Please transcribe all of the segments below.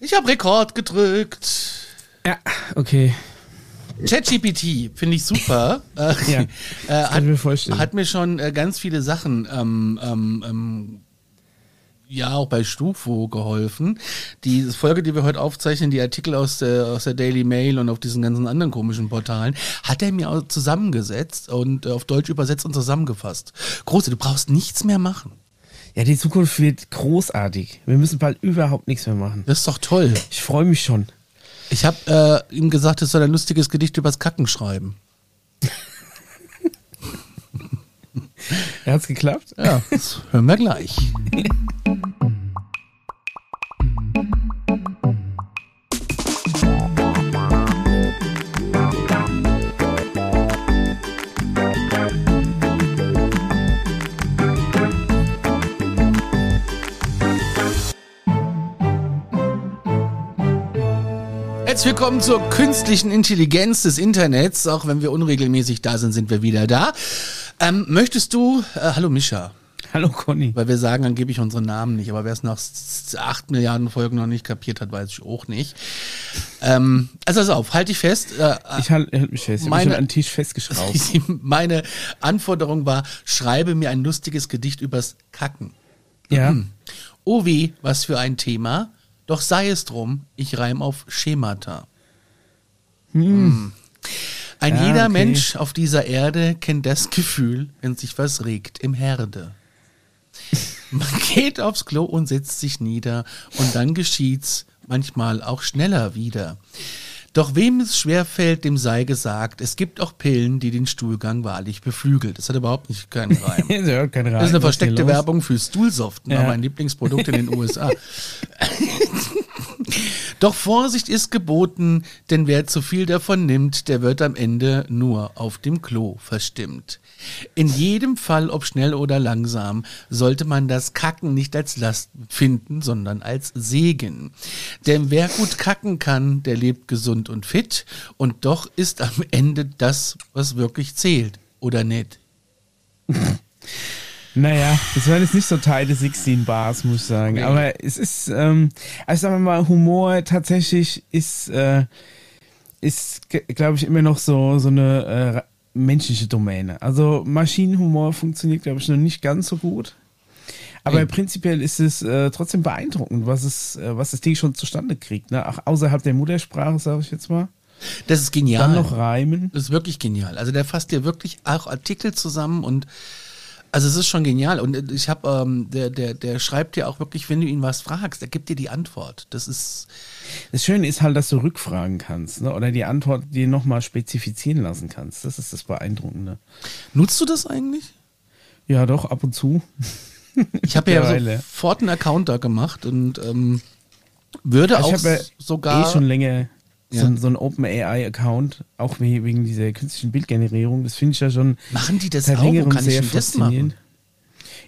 Ich habe Rekord gedrückt. Ja, okay. ChatGPT finde ich super. Äh, Ja, äh, kann hat, mir vorstellen. hat mir schon äh, ganz viele Sachen ähm, ähm, ähm, ja auch bei Stufo geholfen. Die Folge, die wir heute aufzeichnen, die Artikel aus der, aus der Daily Mail und auf diesen ganzen anderen komischen Portalen, hat er mir auch zusammengesetzt und äh, auf Deutsch übersetzt und zusammengefasst. Große, du brauchst nichts mehr machen. Ja, die Zukunft wird großartig. Wir müssen bald überhaupt nichts mehr machen. Das ist doch toll. Ich freue mich schon. Ich habe äh, ihm gesagt, es soll ein lustiges Gedicht übers Kacken schreiben. Hat's geklappt? Ja, das hören wir gleich. Herzlich willkommen zur künstlichen Intelligenz des Internets. Auch wenn wir unregelmäßig da sind, sind wir wieder da. Ähm, möchtest du, äh, hallo Mischa, Hallo Conny. weil wir sagen angeblich unsere Namen nicht, aber wer es nach acht Milliarden Folgen noch nicht kapiert hat, weiß ich auch nicht. Ähm, also pass auf, halt dich fest. Äh, Ich halte halt mich fest. Ich Meine- schon an den Tisch festgeschraubt. meine Anforderung war, schreibe mir ein lustiges Gedicht übers Kacken. ja. Oh weh, was für ein Thema. Doch sei es drum, ich reim auf Schemata. Hm. Ein Ja, jeder okay. Mensch auf dieser Erde kennt das Gefühl, wenn sich was regt im Herde. Man geht aufs Klo und setzt sich nieder und dann geschieht's manchmal auch schneller wieder. Doch wem es schwerfällt, dem sei gesagt, es gibt auch Pillen, die den Stuhlgang wahrlich beflügelt. Das hat überhaupt nicht keinen Reim. Das hört kein Das ist eine versteckte? Werbung für Stuhlsoften, Ja. mein Lieblingsprodukt in den USA. Doch Vorsicht ist geboten, denn wer zu viel davon nimmt, der wird am Ende nur auf dem Klo verstimmt. In jedem Fall, ob schnell oder langsam, sollte man das Kacken nicht als Last finden, sondern als Segen. Denn wer gut kacken kann, der lebt gesund und fit und doch ist am Ende das, was wirklich zählt, oder nicht? Naja, das waren jetzt nicht so Teil des 16 Bars, muss ich sagen. Nee. Aber es ist, ähm, also sagen wir mal, Humor tatsächlich ist, äh, ist, glaube ich, immer noch so, so eine äh, menschliche Domäne. Also Maschinenhumor funktioniert, glaube ich, noch nicht ganz so gut. Aber Nee. prinzipiell ist es äh, trotzdem beeindruckend, was es, äh, was das Ding schon zustande kriegt. Ne? Auch außerhalb der Muttersprache, sage ich jetzt mal. Das ist genial. Dann noch reimen. Das ist wirklich genial. Also der fasst dir wirklich auch Artikel zusammen und also es ist schon genial. Und ich habe, ähm, der, der, der schreibt dir auch wirklich, wenn du ihn was fragst, der gibt dir die Antwort. Das ist, Das Schöne ist halt, dass du rückfragen kannst ne? oder die Antwort dir nochmal spezifizieren lassen kannst. Das ist das Beeindruckende. nutzt du das eigentlich? Ja, doch, ab und zu. Ich habe ja sofort einen Account da gemacht und ähm, würde auch ich habe ja sogar eh schon länger Ja. so einen OpenAI-Account, auch we- wegen dieser künstlichen Bildgenerierung. Das finde ich ja schon machen die das auch. Längerem kann ich sehr denn das machen?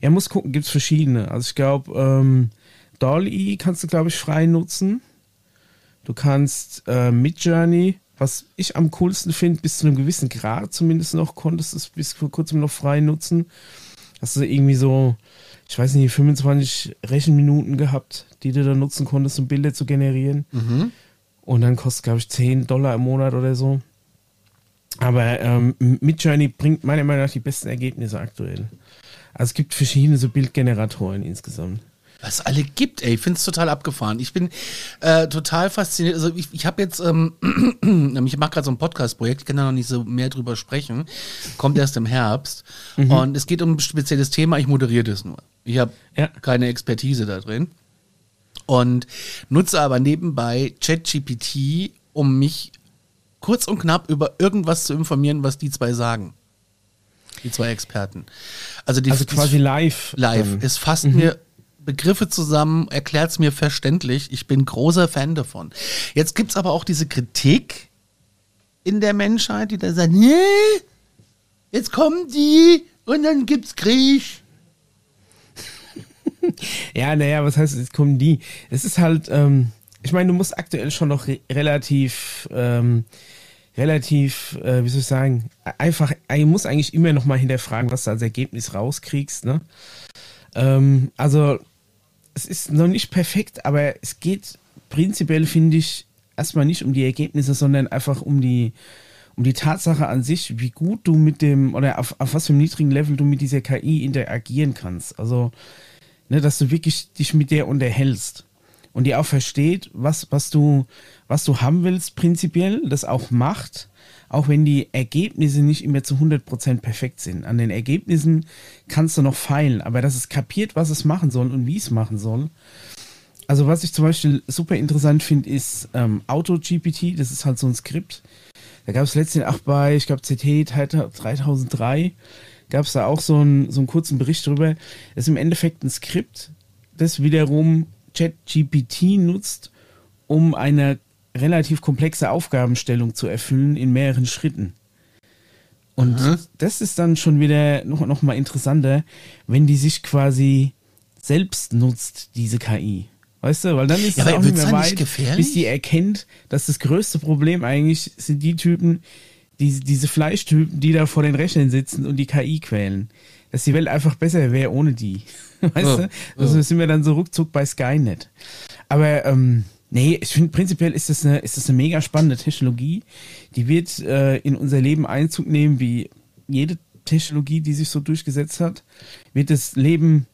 Ja, muss gucken, gibt es verschiedene. Also ich glaube, ähm, DALL-E kannst du, glaube ich, frei nutzen. Du kannst äh, Midjourney, was ich am coolsten finde, bis zu einem gewissen Grad zumindest noch, konntest du es bis vor kurzem noch frei nutzen. Hast du irgendwie so, ich weiß nicht, 25 Rechenminuten gehabt, die du dann nutzen konntest, um Bilder zu generieren. Mhm. Und dann kostet, glaube ich, 10 Dollar im Monat oder so. Aber ähm, Midjourney bringt meiner Meinung nach die besten Ergebnisse aktuell. Also es gibt verschiedene so Bildgeneratoren insgesamt. Was es alle gibt, ey, ich finde es total abgefahren. Ich bin äh, total fasziniert. Also ich, ich habe jetzt, ähm, ich mache gerade so ein Podcast-Projekt, ich kann da noch nicht so mehr drüber sprechen. Kommt erst im Herbst. Und es geht um ein spezielles Thema, ich moderiere das nur. Ich habe Ja. keine Expertise da drin. Und nutze aber nebenbei ChatGPT, um mich kurz und knapp über irgendwas zu informieren, was die zwei sagen. Die zwei Experten. Also, die, Also quasi live. live. dann. Es fasst mir Begriffe zusammen, erklärt es mir verständlich. Ich bin großer Fan davon. Jetzt gibt's aber auch diese Kritik in der Menschheit, die da sagt, nee, jetzt kommen die und dann gibt's Krieg. Ja, naja, was heißt, jetzt kommen die? Es ist halt, ähm, ich meine, du musst aktuell schon noch re relativ, ähm, relativ, äh, wie soll ich sagen, einfach, du musst eigentlich immer noch mal hinterfragen, was du als Ergebnis rauskriegst, ne? Ähm, also, es ist noch nicht perfekt, aber es geht prinzipiell finde ich erstmal nicht um die Ergebnisse, sondern einfach um die, um die Tatsache an sich, wie gut du mit dem oder auf, auf was für einem niedrigen Level du mit dieser KI interagieren kannst. Also, ne, dass du wirklich dich mit der unterhältst und die auch versteht, was, was du, was du haben willst, prinzipiell, das auch macht, auch wenn die Ergebnisse nicht immer zu 100% perfekt sind. An den Ergebnissen kannst du noch feilen, aber dass es kapiert, was es machen soll und wie es machen soll. Also was ich zum Beispiel super interessant finde, ist ähm, AutoGPT, das ist halt so ein Skript. Da gab es letztens auch bei, ich glaube, CT 3003, gab es da auch so einen, so einen kurzen Bericht drüber. Das ist im Endeffekt ein Skript, das wiederum ChatGPT nutzt, um eine relativ komplexe Aufgabenstellung zu erfüllen in mehreren Schritten. Und mhm. das ist dann schon wieder noch, noch mal interessanter, wenn die sich quasi selbst nutzt, diese KI. Weißt du, weil dann ist ja, es auch nicht mehr weit, nicht bis die erkennt, dass das größte Problem eigentlich sind die Typen, die, diese Fleischtypen, die da vor den Rechnern sitzen und die KI quälen. Dass die Welt einfach besser wäre ohne die. Weißt oh, du? Also oh. sind wir dann so ruckzuck bei Skynet. Aber ähm, nee, ich finde prinzipiell ist das, eine, ist das eine mega spannende Technologie. Die wird äh, in unser Leben Einzug nehmen, wie jede Technologie, die sich so durchgesetzt hat. Wird das Leben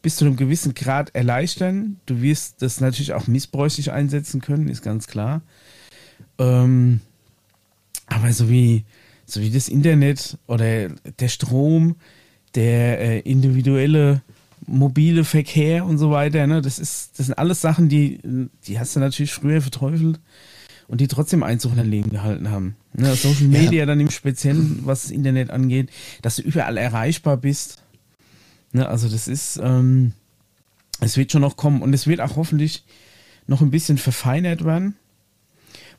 bis zu einem gewissen Grad erleichtern. Du wirst das natürlich auch missbräuchlich einsetzen können, ist ganz klar. Ähm, aber so wie, so wie das Internet oder der Strom, der äh, individuelle mobile Verkehr und so weiter, ne, das ist, das sind alles Sachen, die, die hast du natürlich früher verteufelt und die trotzdem Einzug in dein Leben gehalten haben. Ne, Social Media ja. dann im Speziellen, was das Internet angeht, dass du überall erreichbar bist. Ne, also das ist, ähm, es wird schon noch kommen und es wird auch hoffentlich noch ein bisschen verfeinert werden.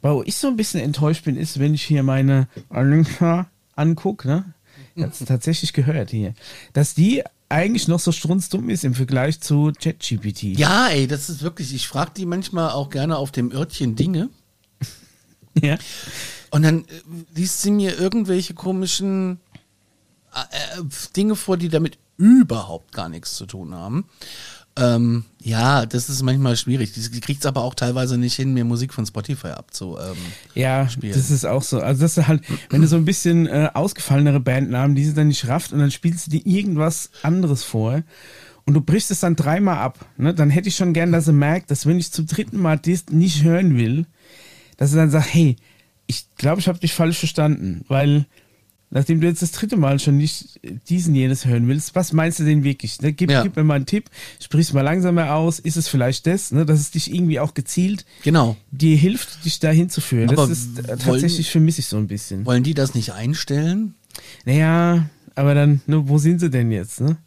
Wo ich so ein bisschen enttäuscht bin, ist, wenn ich hier meine Alexa angucke, ne? Ich hab's tatsächlich gehört hier, dass die eigentlich noch so strunzdumm ist im Vergleich zu ChatGPT. Ja, ey, das ist wirklich, ich frage die manchmal auch gerne auf dem Örtchen Dinge. ja. Und dann äh, liest sie mir irgendwelche komischen äh, äh, Dinge vor, die damit überhaupt gar nichts zu tun haben. Ähm, ja, das ist manchmal schwierig. Die kriegt es aber auch teilweise nicht hin, mir Musik von Spotify abzu. Ähm, ja, das ist auch so. Also das ist halt, wenn du so ein bisschen äh, ausgefallenere Bandnamen, die sie dann nicht rafft und dann spielst du dir irgendwas anderes vor und du brichst es dann dreimal ab, ne? dann hätte ich schon gern, dass sie merkt, dass wenn ich zum dritten Mal das nicht hören will, dass sie dann sagt, hey, ich glaube, ich habe dich falsch verstanden, weil nachdem du jetzt das dritte Mal schon nicht diesen jenes hören willst, was meinst du denn wirklich? Ne? Gib, ja. gib, mir mal einen Tipp, sprich es mal langsamer aus, ist es vielleicht das, ne? dass es dich irgendwie auch gezielt genau. dir hilft, dich dahin zu führen. Aber das ist äh, tatsächlich vermisse ich so ein bisschen. Wollen die das nicht einstellen? Naja, aber dann, ne, wo sind sie denn jetzt? Ne?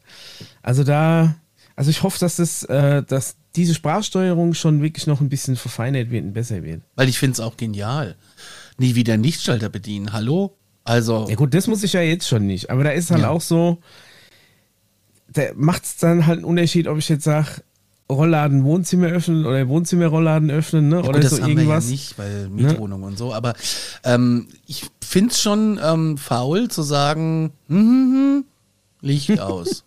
Also da, also ich hoffe, dass das, äh, dass diese Sprachsteuerung schon wirklich noch ein bisschen verfeinert wird und besser wird. Weil ich finde es auch genial. Nie wieder Nichtschalter bedienen. Hallo? Also. Ja, gut, das muss ich ja jetzt schon nicht. Aber da ist halt ja. auch so, da macht es dann halt einen Unterschied, ob ich jetzt sage, Rollladen Wohnzimmer öffnen oder Wohnzimmer Rollladen öffnen, ne? Ja, oder gut, so das irgendwas. Wir ja nicht, weil Mietwohnung ne? und so. Aber ähm, ich finde es schon ähm, faul zu sagen, hm, hm, hm, Licht aus.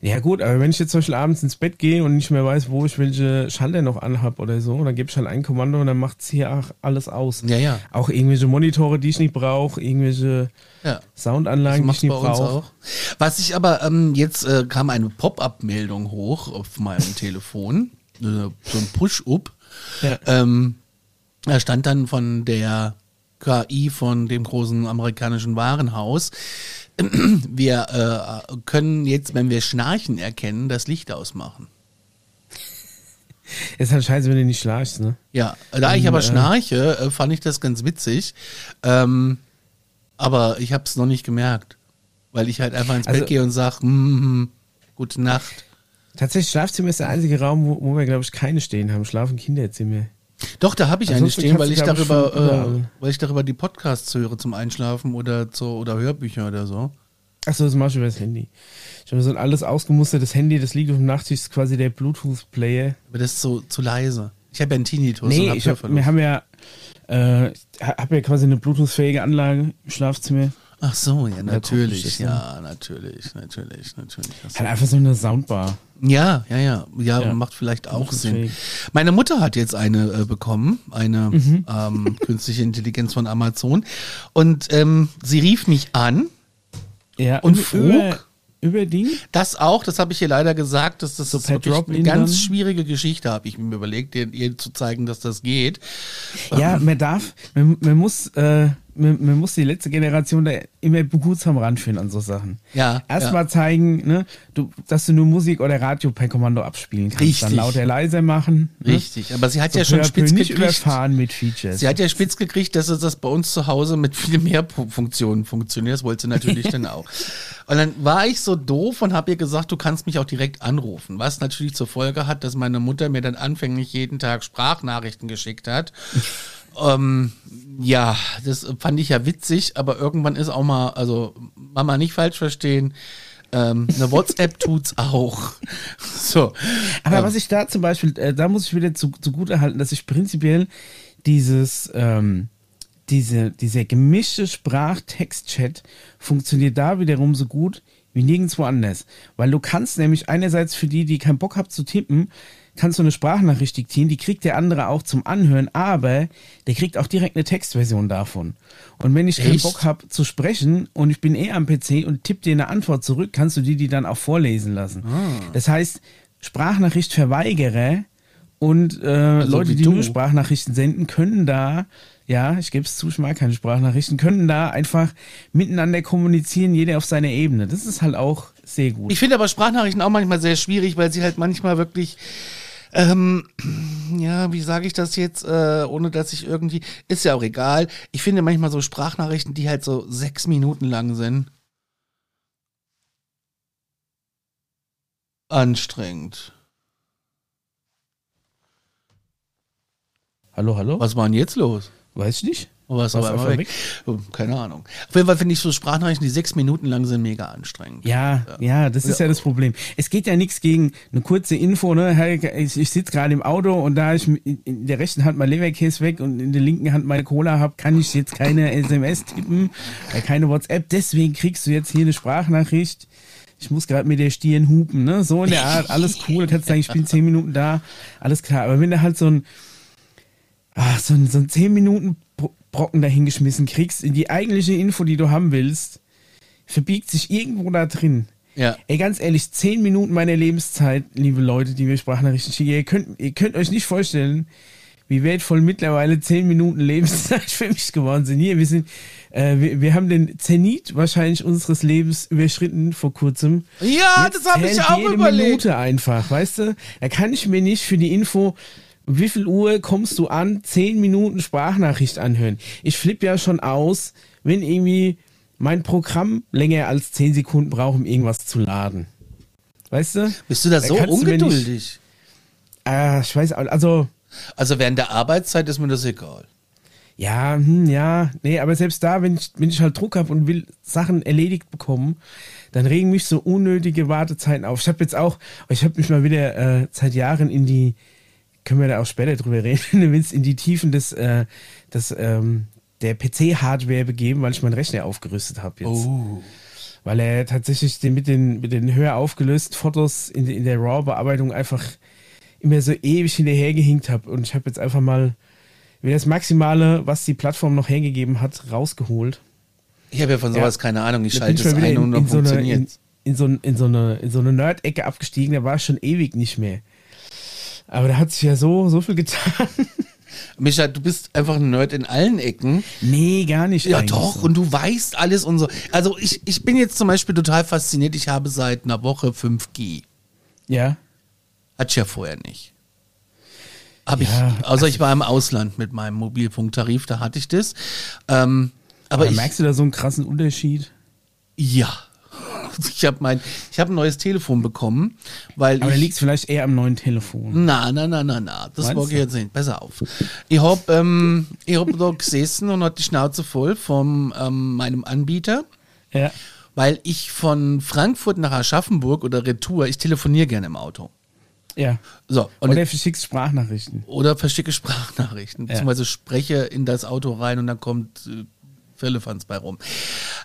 Ja gut, aber wenn ich jetzt zum Beispiel abends ins Bett gehe und nicht mehr weiß, wo ich welche Schalter noch anhab oder so, dann gebe ich halt ein Kommando und dann macht es hier auch alles aus. Ja, ja. Auch irgendwelche Monitore, die ich nicht brauche, irgendwelche ja. Soundanlagen, die ich nicht brauche. Was ich aber, ähm, jetzt äh, kam eine Pop-up-Meldung hoch auf meinem Telefon, äh, so ein Push-Up. Ja. Ähm, da stand dann von der KI von dem großen amerikanischen Warenhaus, wir äh, können jetzt, wenn wir schnarchen erkennen, das Licht ausmachen. Ist halt scheiße, wenn du nicht schnarchst, ne? Ja, da ich aber äh, schnarche, äh, fand ich das ganz witzig. Ähm, aber ich habe es noch nicht gemerkt, weil ich halt einfach ins also, Bett gehe und sage, mm, mm, gute Nacht. Tatsächlich, Schlafzimmer ist der einzige Raum, wo, wo wir, glaube ich, keine stehen haben. Schlafen Kinderzimmer. Doch, da habe ich eine stehen, weil ich darüber, äh, weil ich darüber die Podcasts höre zum Einschlafen oder zu, oder Hörbücher oder so. Achso, das machst du über das Handy. Ich habe so ein alles ausgemustertes Handy, das liegt auf dem Nachttisch, ist quasi der Bluetooth-Player. Aber das ist so zu leise. Ich habe ja einen Tinnitus. Nee, ich hab, wir haben ja, äh, habe ja quasi eine Bluetooth-fähige Anlage im Schlafzimmer. Ach so, ja, natürlich. Ja, natürlich, natürlich, natürlich. Halt einfach so eine Soundbar. Ja, ja, ja, ja, Ja. macht vielleicht auch Macht Sinn. Sinn. Meine Mutter hat jetzt eine äh, bekommen, eine Mhm. ähm, künstliche Intelligenz von Amazon. Und ähm, sie rief mich an, Ja, Und frug? Über, über Ding? das auch, das habe ich ihr leider gesagt, dass das So Drop-in eine ganz dann? schwierige Geschichte, habe ich mir überlegt, ihr, ihr zu zeigen, dass das geht. Ja, man darf, man, man muss, äh, man, man muss die letzte Generation da immer behutsam ranführen an so Sachen. Ja, Erstmal ja. zeigen, ne, du, dass du nur Musik oder Radio per Kommando abspielen kannst. Richtig. Dann lauter leiser machen. ne? Richtig, aber sie hat So ja schon spitz nicht gekriegt. überfahren mit Features. Sie hat ja spitz gekriegt, dass das bei uns zu Hause mit viel mehr Funktionen funktioniert. Das wollte sie natürlich dann auch. Und dann war ich so doof und habe ihr gesagt, du kannst mich auch direkt anrufen. Was natürlich zur Folge hat, dass meine Mutter mir dann anfänglich jeden Tag Sprachnachrichten geschickt hat. Ähm, ja, das fand ich ja witzig, aber irgendwann ist auch mal, also Mama nicht falsch verstehen, ähm, eine WhatsApp tut's auch. So. Aber ähm, was ich da zum Beispiel, äh, da muss ich wieder zu, zugute halten, dass ich prinzipiell dieses, ähm, diese, dieser gemischte Sprach-Text-Chat funktioniert da wiederum so gut wie nirgendwo anders. Weil du kannst nämlich einerseits für die, die keinen Bock haben zu tippen, kannst du eine Sprachnachricht diktieren, die kriegt der andere auch zum Anhören, aber der kriegt auch direkt eine Textversion davon. Und wenn ich keinen Echt? Bock habe zu sprechen und ich bin eh am PC und tipp dir eine Antwort zurück, kannst du die die dann auch vorlesen lassen. Ah. Das heißt, Sprachnachrichtverweigerer und äh, Leute, wie die du. nur Sprachnachrichten senden, können da, ja, ich gebe es zu, ich mag keine Sprachnachrichten, können da einfach miteinander kommunizieren, jeder auf seiner Ebene. Das ist halt auch sehr gut. Ich finde aber Sprachnachrichten auch manchmal sehr schwierig, weil sie halt manchmal wirklich, ähm, ja, wie sage ich das jetzt, äh, ohne dass ich irgendwie, ist ja auch egal. Ich finde manchmal so Sprachnachrichten, die halt so sechs Minuten lang sind. Anstrengend. hallo, hallo? Was war denn jetzt los? Weiß ich nicht. War du einmal einfach weg? Oh, keine Ahnung. Auf jeden Fall finde ich so Sprachnachrichten, die sechs Minuten lang sind, mega anstrengend. Ja, ja, das ist ja. das Problem. Es geht ja nichts gegen eine kurze Info, ne? Ich, ich sitze gerade im Auto und da ich in der rechten Hand mein Leberkäse weg und in der linken Hand meine Cola habe, kann ich jetzt keine SMS tippen, äh, keine WhatsApp. Deswegen kriegst du jetzt hier eine Sprachnachricht. Ich muss gerade mit der Stirn hupen, ne? So in der Art, alles cool. Du kannst sagen, ich bin zehn Minuten da, alles klar. Aber wenn du halt so ein, ach, so ein, so ein zehn Minuten Brocken dahingeschmissen kriegst, in die eigentliche Info, die du haben willst, verbiegt sich irgendwo da drin. Ja. Ey, ganz ehrlich, zehn Minuten meiner Lebenszeit, liebe Leute, die mir Sprachnachrichten schicken, ihr könnt, ihr könnt euch nicht vorstellen, wie wertvoll mittlerweile zehn Minuten Lebenszeit für mich geworden sind. Hier, wir sind, äh, wir, wir haben den Zenit wahrscheinlich unseres Lebens überschritten vor kurzem. Ja, Jetzt das habe ich auch jede überlegt. Minute einfach, weißt du? Da kann ich mir nicht für die Info, wie viel Uhr kommst du an, zehn Minuten Sprachnachricht anhören. Ich flippe ja schon aus, wenn irgendwie mein Programm länger als zehn Sekunden braucht, um irgendwas zu laden. Weißt du? Bist du da so ungeduldig? Ah, ich weiß, auch- also, Also während der Arbeitszeit ist mir das egal. ja, hm, ja, nee, aber selbst da, wenn ich, wenn ich halt Druck habe und will Sachen erledigt bekommen, dann regen mich so unnötige Wartezeiten auf. Ich habe jetzt auch, ich habe mich mal wieder äh, seit Jahren in die, können wir da auch später drüber reden, wenn du willst, in die Tiefen des, äh, des ähm, der PC-Hardware begeben, weil ich meinen Rechner aufgerüstet habe jetzt. Oh. Weil er tatsächlich den, mit, den, mit den höher aufgelösten Fotos in, in der RAW-Bearbeitung einfach immer so ewig hinterhergehinkt habe. Und ich habe jetzt einfach mal wieder das Maximale, was die Plattform noch hergegeben hat, rausgeholt. Ich habe ja von sowas Ja. keine Ahnung. Ich Da schalte es ein und dann in, so eine, in, funktioniert in, so, in so eine, in so eine Nerd-Ecke abgestiegen, da war ich schon ewig nicht mehr. Aber da hat sich ja so, so viel getan. Micha, du bist einfach ein Nerd in allen Ecken. nee, gar nicht. Ja, doch. so. Und du weißt alles und so. Also ich, ich bin jetzt zum Beispiel total fasziniert. Ich habe seit einer Woche 5G. Ja. Hatte ich ja vorher nicht. Hab ich, Ja, außer ich war im Ausland mit meinem Mobilfunktarif, da hatte ich das. Ähm, aber Aber ich, merkst du da so einen krassen Unterschied? ja. Ich habe mein, ich habe ein neues Telefon bekommen, weil Aber da liegt es vielleicht eher am neuen Telefon. Na, na, na, na, na. Das Meinst wollte ich du? jetzt nicht. Besser auf. Ich hab, ähm, ich hab da gesessen und hatte die Schnauze voll von ähm, meinem Anbieter, Ja. weil ich von Frankfurt nach Aschaffenburg oder Retour, ich telefoniere gerne im Auto. Ja. So, und Oder verschickst Sprachnachrichten. oder verschicke Sprachnachrichten, beziehungsweise spreche in das Auto rein und dann kommt äh, Firlefanz bei rum.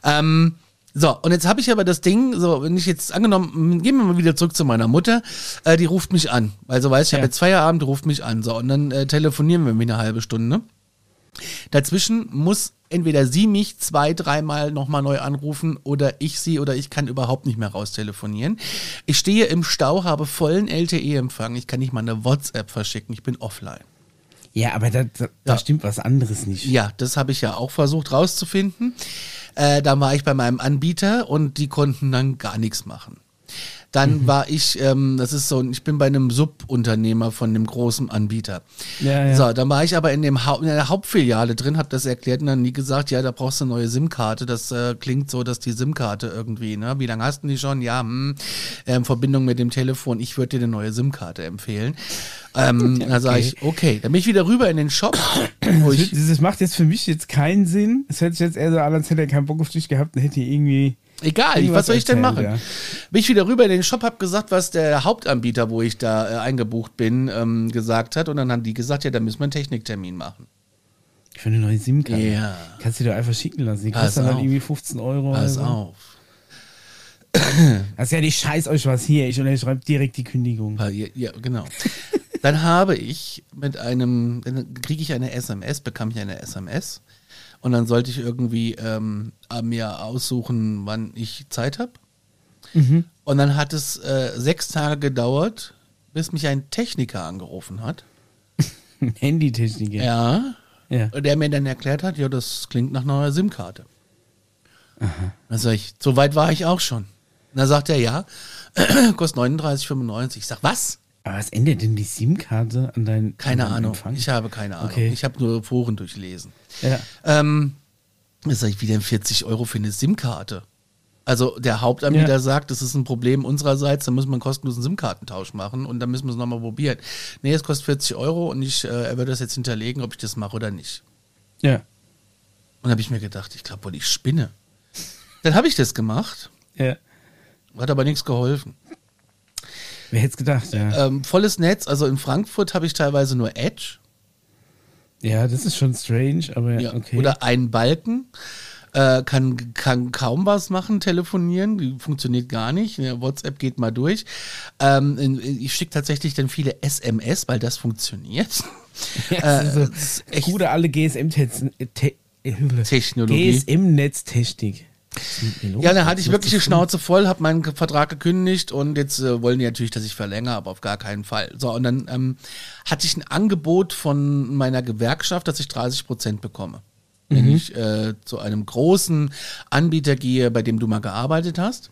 Ähm, so, und jetzt habe ich aber das Ding, so, wenn ich jetzt angenommen, gehen wir mal wieder zurück zu meiner Mutter, äh, die ruft mich an. Also weiß ich, ich Ja. habe jetzt Feierabend, ruft mich an. So, und dann äh, telefonieren wir wie eine halbe Stunde. Dazwischen muss entweder sie mich zwei, dreimal nochmal neu anrufen oder ich sie oder ich kann überhaupt nicht mehr raustelefonieren. Ich stehe im Stau, habe vollen LTE-Empfang. Ich kann nicht mal eine WhatsApp verschicken. Ich bin offline. Ja, aber da, da, da Ja. stimmt was anderes nicht. Ja, das habe ich ja auch versucht rauszufinden. Äh, da war ich bei meinem Anbieter und die konnten dann gar nichts machen. Dann war ich, ähm, das ist so, ich bin bei einem Subunternehmer von dem großen Anbieter. Ja, ja. So, dann war ich aber in, dem Hau in der Hauptfiliale drin, habe das erklärt und dann nie gesagt, ja, da brauchst du eine neue SIM-Karte. Das äh, klingt so, dass die SIM-Karte irgendwie, ne? Wie lange hast du die schon? Ja, hm, äh, in Verbindung mit dem Telefon. Ich würde dir eine neue SIM-Karte empfehlen. Ähm, Da sage ich, okay, dann bin ich wieder rüber in den Shop, wo Das, ich das macht jetzt für mich jetzt keinen Sinn. Es hört sich jetzt eher so an, als hätte er keinen Bock auf dich gehabt und hätte irgendwie. Egal, Irgendwas was soll ich denn machen? ja. Bin ich wieder rüber in den Shop, hab gesagt, was der Hauptanbieter, wo ich da äh, eingebucht bin, ähm, gesagt hat. Und dann haben die gesagt, ja, da müssen wir einen Techniktermin machen. Für eine neue SIM-Karte. Ja. Kannst du dir einfach schicken lassen. Die kostet dann halt irgendwie 15 Euro. Pass oder so. auf. Also ja, die scheiß euch was hier. Ich unterschreibe direkt die Kündigung. Ja, ja, genau. Dann habe ich mit einem, dann kriege ich eine SMS, bekam ich eine SMS. Und dann sollte ich irgendwie ähm, mir aussuchen, wann ich Zeit habe. Mhm. Und dann hat es äh, sechs Tage gedauert, bis mich ein Techniker angerufen hat. Handytechnik. Ja. Ja. Der mir dann erklärt hat, ja, das klingt nach einer SIM-Karte. Dann sag ich, so weit war ich auch schon. Und dann sagt er, ja, kostet 39,95. Ich sag, was? Aber was ändert denn die SIM-Karte an deinen Keine an deinen Ahnung. Empfang? Ich habe keine Ahnung. Okay. Ich habe nur Foren durchlesen. ja. Ähm, dann sag ich, wie denn 40 Euro für eine SIM-Karte? Also der Hauptanbieter Ja. sagt, das ist ein Problem unsererseits, da müssen wir einen kostenlosen SIM-Kartentausch machen und dann müssen wir es nochmal probieren. Nee, es kostet 40 Euro und ich, äh, er wird das jetzt hinterlegen, ob ich das mache oder nicht. ja. Und habe ich mir gedacht, ich glaube wohl, ich spinne. Dann habe ich das gemacht, Ja. hat aber nichts geholfen. Wer hätte es gedacht, ja. Ähm, volles Netz, also in Frankfurt habe ich teilweise nur Edge Ja, das ist schon strange, aber ja, okay. oder einen Balken. Äh, kann, kann kaum was machen, telefonieren, funktioniert gar nicht. Ja, WhatsApp geht mal durch. Ähm, ich schicke tatsächlich dann viele SMS, weil das funktioniert. ja, äh, das ist so echt- gute alte GSM-Technik. Technologie. GSM-Netztechnik. Ja, dann hatte ich wirklich die Schnauze voll, habe meinen Vertrag gekündigt und jetzt äh, wollen die natürlich, dass ich verlängere, aber auf gar keinen Fall. So, und dann ähm, hatte ich ein Angebot von meiner Gewerkschaft, dass ich 30 Prozent bekomme. Wenn ich äh, zu einem großen Anbieter gehe, bei dem du mal gearbeitet hast.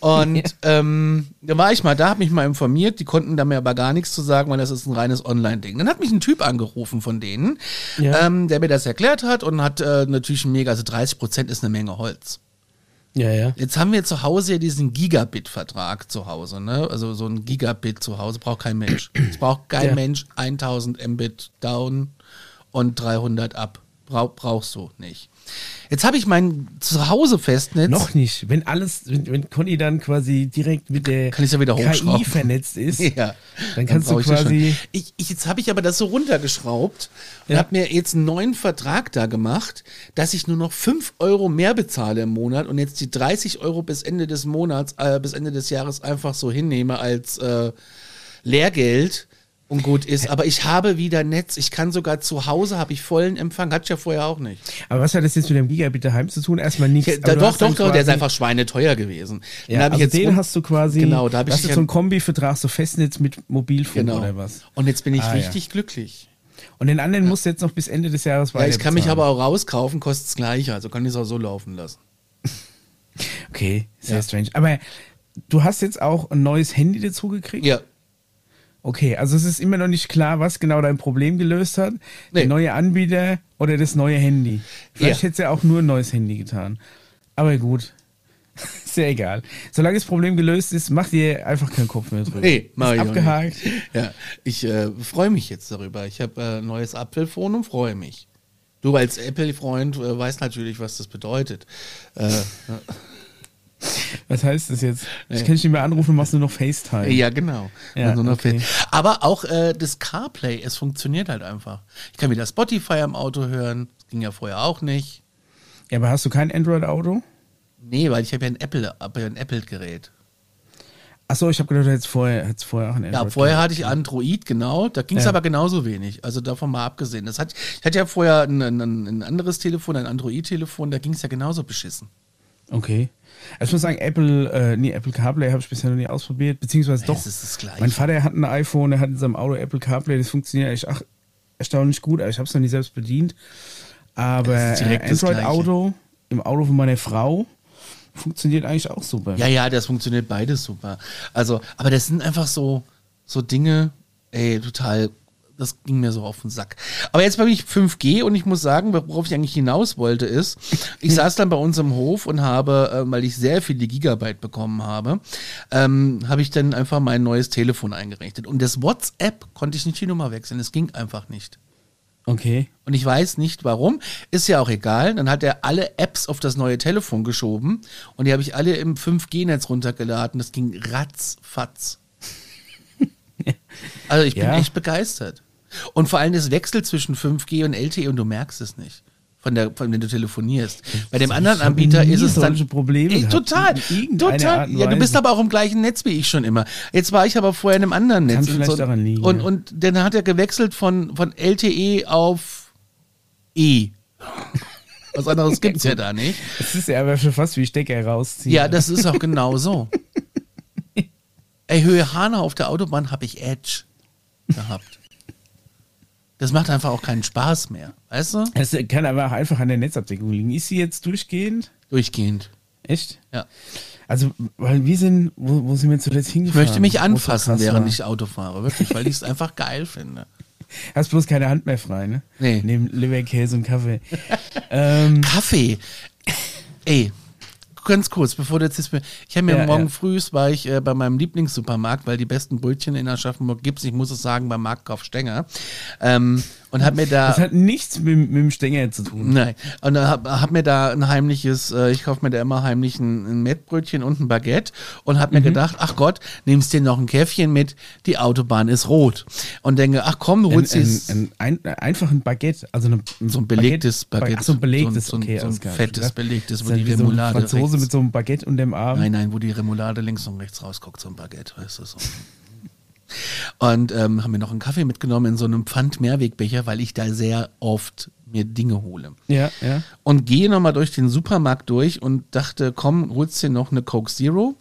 Und ähm, da war ich mal da, habe mich mal informiert, die konnten da mir aber gar nichts zu sagen, weil das ist ein reines Online-Ding. Dann hat mich ein Typ angerufen von denen, Ja. ähm, der mir das erklärt hat und hat äh, natürlich ein mega, also 30 Prozent ist eine Menge Holz. Ja, ja. Jetzt haben wir zu Hause ja diesen Gigabit-Vertrag zu Hause, ne? Also so ein Gigabit zu Hause braucht kein Mensch. Es braucht kein Ja. Mensch 1000 Mbit down und 300 up. Brauch, brauchst du nicht. Jetzt habe ich mein Zuhause-Festnetz. Noch nicht. Wenn alles, wenn, wenn Conny dann quasi direkt mit der Kann ja wieder KI vernetzt ist, Ja, dann kannst brauch du ich quasi. schon. Ich, ich, jetzt habe ich aber das so runtergeschraubt und Ja. habe mir jetzt einen neuen Vertrag da gemacht, dass ich nur noch 5 Euro mehr bezahle im Monat und jetzt die 30 Euro bis Ende des Monats, äh, bis Ende des Jahres einfach so hinnehme als äh, Lehrgeld und gut ist. Aber ich habe wieder Netz. Ich kann sogar zu Hause, habe ich vollen Empfang. Hatte ich ja vorher auch nicht. Aber was hat das jetzt mit dem Gigabit daheim zu tun? Erstmal nichts. Ja, da, doch, dann doch, doch, der ist einfach schweineteuer gewesen. Den Ja, ich also jetzt den hast du quasi. Genau, da habe ich hast du dich so einen Kombi-Vertrag, so Festnetz mit Mobilfunk Genau. oder was. Und jetzt bin ich Ah, ja. richtig glücklich. Und den anderen musst du jetzt noch bis Ende des Jahres Ja, weiter ich kann mich aber auch rauskaufen, kostet es gleich, also kann ich es auch so laufen lassen. Okay, sehr Ja. strange. Aber du hast jetzt auch ein neues Handy dazu gekriegt? Ja, Okay, also es ist immer noch nicht klar, was genau dein Problem gelöst hat. Nee. Der neue Anbieter oder das neue Handy. Vielleicht Ja. hätte es ja auch nur ein neues Handy getan. Aber gut. Sehr egal. Solange das Problem gelöst ist, mach dir einfach keinen Kopf mehr drüber. nee, mach ist ich abgehakt. Ja, ich äh, freue mich jetzt darüber. Ich habe äh, ein neues Apfelphone und freue mich. Du als Apple-Freund äh, weißt natürlich, was das bedeutet. Äh, Was heißt das jetzt? Ich kann dich nicht mehr anrufen, machst nur noch FaceTime. ja, genau. Ja, okay. Aber auch äh, das CarPlay, es funktioniert halt einfach. Ich kann wieder Spotify am Auto hören. Das ging ja vorher auch nicht. Ja, aber hast du kein Android-Auto? Nee, weil ich habe ja ein Apple, hab ja ein Apple-Gerät. Achso, ich habe gedacht, du hättest vorher, hättest vorher auch ein Android. Ja, vorher hatte ich Android, genau. Da ging es Ja. aber genauso wenig. Also davon mal abgesehen. Das hat, ich hatte ja vorher ein, ein, ein anderes Telefon, ein Android-Telefon, da ging es ja genauso beschissen. Okay. Also ich muss sagen, Apple, äh, nee, Apple CarPlay habe ich bisher noch nie ausprobiert, beziehungsweise doch. Es ist das Gleiche. Mein Vater hat ein iPhone, der hat in seinem Auto Apple CarPlay, das funktioniert echt ach, erstaunlich gut, aber ich habe es noch nie selbst bedient. Aber äh, das Android-Auto im Auto von meiner Frau funktioniert eigentlich auch super. Ja, ja, das funktioniert beides super. Also, aber das sind einfach so, so Dinge, ey, total, das ging mir so auf den Sack. Aber jetzt bin ich 5G und ich muss sagen, worauf ich eigentlich hinaus wollte, ist, ich saß dann bei uns im Hof und habe, äh, weil ich sehr viele Gigabyte bekommen habe, ähm, habe ich dann einfach mein neues Telefon eingerichtet. Und das WhatsApp konnte ich nicht die Nummer wechseln. Es ging einfach nicht. Okay. Und ich weiß nicht warum. Ist ja auch egal. Dann hat er alle Apps auf das neue Telefon geschoben und die habe ich alle im 5G-Netz runtergeladen. Das ging ratzfatz. Also ich bin Ja. echt begeistert. Und vor allem das Wechsel zwischen 5G und LTE und du merkst es nicht. Von der, von wenn du telefonierst. Bei dem anderen Anbieter ist es dann. Probleme Ey, total. Total. Ja, du bist aber auch im gleichen Netz wie ich schon immer. Jetzt war ich aber vorher in einem anderen Netz. Kann Und vielleicht so- daran liegen, Und, ja. und dann hat er gewechselt von, von LTE auf E. Was anderes gibt's ja da nicht. Es ist ja aber schon fast wie Stecker rausziehen. Ja, das ist auch genau so. Ey, Höhe Hanau auf der Autobahn habe ich Edge gehabt. Das macht einfach auch keinen Spaß mehr. Weißt du? Es kann aber auch einfach an der Netzabdeckung liegen. Ist sie jetzt durchgehend? Durchgehend. Echt? Ja. Also, weil wir sind, wo, wo sind wir zuletzt Ich hingefahren? möchte mich anfassen, während ich Auto fahre. Wirklich, weil ich es einfach geil finde. Hast bloß keine Hand mehr frei, ne? Nee. Neben Leberkäse und Kaffee. ähm, Kaffee. Ey, ganz kurz, bevor du jetzt ist, ich habe mir Ja, morgen ja. früh war ich äh, bei meinem Lieblingssupermarkt, weil die besten Brötchen in Aschaffenburg gibt's. Ich muss es sagen, beim Marktkauf Stenger. Ähm, und habe mir da das hat nichts mit, mit dem Stänger zu tun. Nein. Und dann hab, hab mir da ein heimliches, äh, ich kaufe mir da immer heimlich ein, ein Mettbrötchen und ein Baguette und hab mir Mhm. gedacht, ach Gott, nimmst dir noch ein Käffchen mit, die Autobahn ist rot. Und denke, ach komm, du Ein, holst ein, dies- ein, ein, einfach ein Baguette, also eine, so ein belegtes Baguette. Ach so ein belegtes, so ein, okay. so ein alles klar. fettes, belegtes, wo die wie so ein Remoulade Franzose rechts, mit so einem Baguette unter dem Arm. Nein, nein, wo die Remoulade links und rechts rausguckt, so ein Baguette, weißt du so. Und ähm, haben mir noch einen Kaffee mitgenommen in so einem Pfand-Mehrwegbecher, weil ich da sehr oft mir Dinge hole. Ja, ja. und gehe nochmal durch den Supermarkt durch und dachte, komm, holst dir noch eine Coke Zero,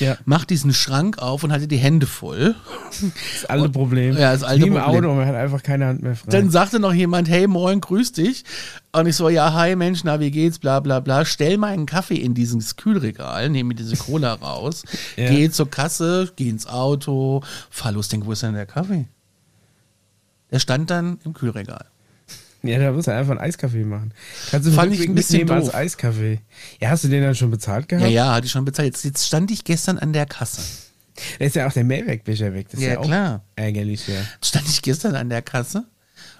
Ja, mach diesen Schrank auf und hatte die Hände voll. das alte Problem. Ja, das alte Wie im Problem. Auto, man hat einfach keine Hand mehr frei. Dann sagte noch jemand, hey, moin, grüß dich. Und ich so, ja, hi Mensch, na, wie geht's, bla bla bla. Stell mal einen Kaffee in dieses Kühlregal, nehme mir diese Cola raus, Ja. gehe zur Kasse, gehe ins Auto, fahr los, denk, wo ist denn der Kaffee? Der stand dann im Kühlregal. Ja, da musst du einfach einen Eiskaffee machen. Kannst du Fand ich ein bisschen mitnehmen als doof. Eiskaffee. Ja, hast du den dann schon bezahlt gehabt? Ja, ja, hatte ich schon bezahlt. Jetzt, jetzt stand ich gestern an der Kasse. Da ist ja auch der Mehrwegbecher weg. Das ist Ja, ja, klar. ärgerlich, ja. stand ich gestern an der Kasse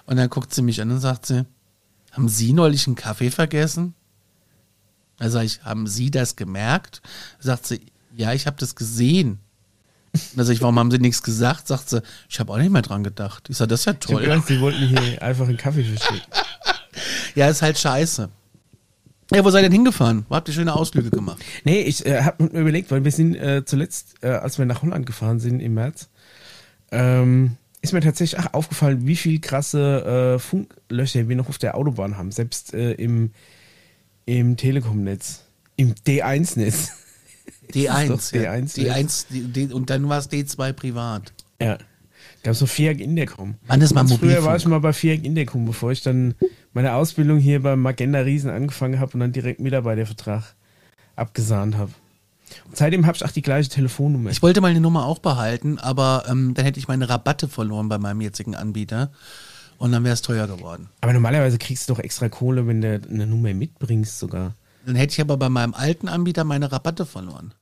und dann guckt sie mich an und sagt sie, haben Sie neulich einen Kaffee vergessen? Da sag ich, haben Sie das gemerkt? Sagt sie, ja, ich habe das gesehen. Da sag ich, warum haben Sie nichts gesagt? Sagt sie, ich habe auch nicht mehr dran gedacht. Ich sag, das ist ja Ich toll. gedacht, sie wollten hier einfach einen Kaffee verschicken. Ja, ist halt scheiße. Ja, wo seid ihr denn hingefahren? Wo habt ihr schöne Ausflüge gemacht? Nee, ich äh, habe mir überlegt, weil wir sind äh, zuletzt, äh, als wir nach Holland gefahren sind im März, ähm, ist mir tatsächlich ach, aufgefallen, wie viel krasse äh, Funklöcher wir noch auf der Autobahn haben, selbst äh, im, im Telekom-Netz, im D1-Netz. D1. Ist doch ja. D1, D1 D, D, und dann war es D2 privat. Ja. Gab so Fiat Intercom. Wann ist mal Früher war ich mal bei Fiat Intercom, bevor ich dann meine Ausbildung hier beim Magenta Riesen angefangen habe und dann direkt Mitarbeitervertrag abgesahnt habe. Und seitdem habe ich auch die gleiche Telefonnummer. Ich wollte meine Nummer auch behalten, aber ähm, dann hätte ich meine Rabatte verloren bei meinem jetzigen Anbieter und dann wäre es teuer geworden. Aber normalerweise kriegst du doch extra Kohle, wenn du eine Nummer mitbringst sogar. Dann hätte ich aber bei meinem alten Anbieter meine Rabatte verloren.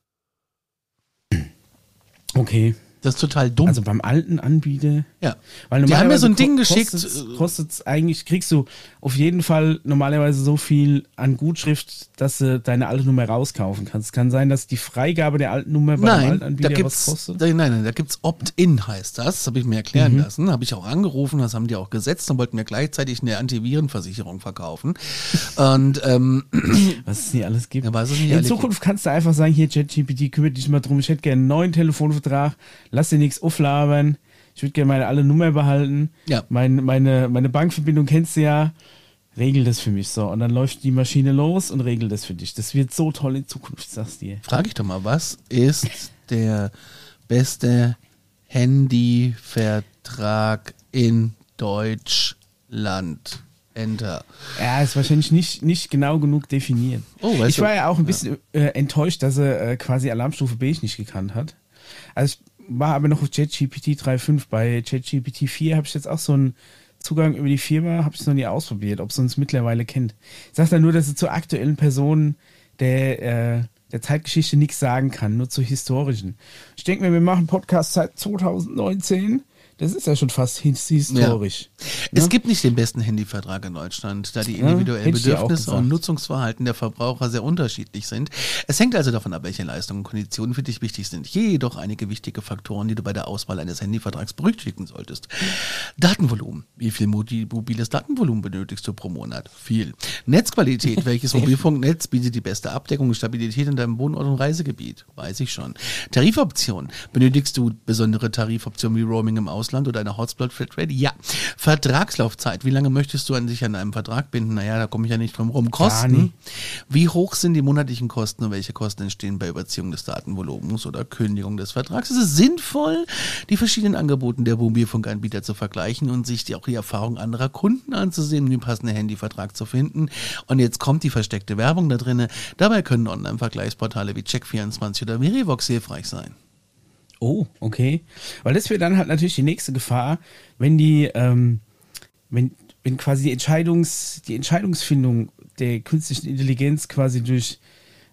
Okay. Das ist total dumm. Also beim alten Anbieter. ja. Weil Die haben mir so ein Ding geschickt. äh, Kostet's eigentlich, kriegst du auf jeden Fall normalerweise so viel an Gutschrift, dass du deine alte Nummer rauskaufen kannst. Es kann sein, dass die Freigabe der alten Nummer bei Nein, alten da Anbieter was gibt's, kostet. da, nein, nein, da gibt's Opt-in, heißt das. Das habe ich mir erklären Mhm. lassen. Habe ich auch angerufen, das haben die auch gesetzt und wollten mir gleichzeitig eine Antivirenversicherung verkaufen. Und ähm, was es nicht alles gibt. Ja, was es nicht In Zukunft kannst du einfach sagen, hier ChatGPT, kümmert dich mal drum, ich hätte gerne einen neuen Telefonvertrag, lass dir nichts auflabern, ich würde gerne meine alle Nummer behalten, Ja. mein, meine, meine Bankverbindung kennst du ja, regel das für mich so. Und dann läuft die Maschine los und regelt das für dich. Das wird so toll in Zukunft, sagst dir. frage ich doch mal, was ist der beste Handyvertrag in Deutschland? Enter. Ja, ist wahrscheinlich nicht, nicht genau genug definiert. Oh, weißt ich du- war ja auch ein bisschen äh, enttäuscht, dass er äh, quasi Alarmstufe B nicht gekannt hat. Also ich war aber noch auf ChatGPT 3.5. Bei ChatGPT 4 habe ich jetzt auch so einen Zugang über die Firma, habe ich noch nie ausprobiert, ob es uns mittlerweile kennt. Ich sage dann nur, dass er zur aktuellen Person der, äh, der Zeitgeschichte nichts sagen kann, nur zur historischen. Ich denke mir, wir machen Podcast seit 2019. Das ist ja schon fast his- historisch. Es gibt nicht den besten Handyvertrag in Deutschland, da die Ja, individuellen auch Bedürfnisse und. Nutzungsverhalten der Verbraucher sehr unterschiedlich sind. Es hängt also davon ab, welche Leistungen und Konditionen für dich wichtig sind. Jedoch einige wichtige Faktoren, die du bei der Auswahl eines Handyvertrags berücksichtigen solltest. Datenvolumen. Wie viel mobiles Datenvolumen benötigst du pro Monat? Viel. Netzqualität. Welches Mobilfunknetz bietet die beste Abdeckung und Stabilität in deinem Wohnort und Reisegebiet? Weiß ich schon. Tarifoption. Benötigst du besondere Tarifoptionen wie Roaming im Ausland oder eine Hotspot Flatrate? Ja. Vertragslaufzeit. Wie lange möchtest du an sich an einem Vertrag binden? Naja, da komme ich ja nicht drum rum. Kosten. Wie hoch sind die monatlichen Kosten und welche Kosten entstehen bei Überziehung des Datenvolumens oder Kündigung des Vertrags? Es ist sinnvoll, die verschiedenen Angebote der Mobilfunkanbieter zu vergleichen und sich die, auch die Erfahrung anderer Kunden anzusehen, um den passenden Handyvertrag zu finden. Und jetzt kommt die versteckte Werbung da drinne. Dabei können Online-Vergleichsportale wie Check24 oder Verivox hilfreich sein. Oh, okay. Weil das wäre dann halt natürlich die nächste Gefahr, wenn die, ähm, wenn, wenn quasi die Entscheidungs, die Entscheidungsfindung der künstlichen Intelligenz quasi durch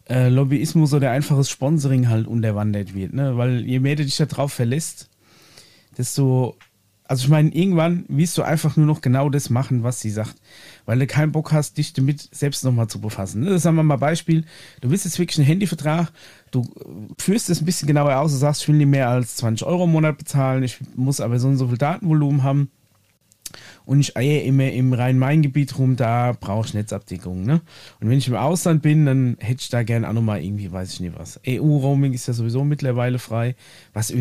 äh, Lobbyismus oder einfaches Sponsoring halt unterwandert wird, ne? Weil je mehr du dich darauf verlässt, desto, also ich meine, irgendwann willst du einfach nur noch genau das machen, was sie sagt. Weil du keinen Bock hast, dich damit selbst nochmal zu befassen. Ne? Sagen wir mal Beispiel, du willst jetzt wirklich einen Handyvertrag, du äh, führst es ein bisschen genauer aus, du sagst, ich will nicht mehr als 20 Euro im Monat bezahlen, ich muss aber so und so viel Datenvolumen haben. Und ich eier immer im Rhein-Main-Gebiet rum, da brauche ich Netzabdeckung. Ne? Und wenn ich im Ausland bin, dann hätte ich da gerne auch nochmal irgendwie, weiß ich nicht was. EU-Roaming ist ja sowieso mittlerweile frei, was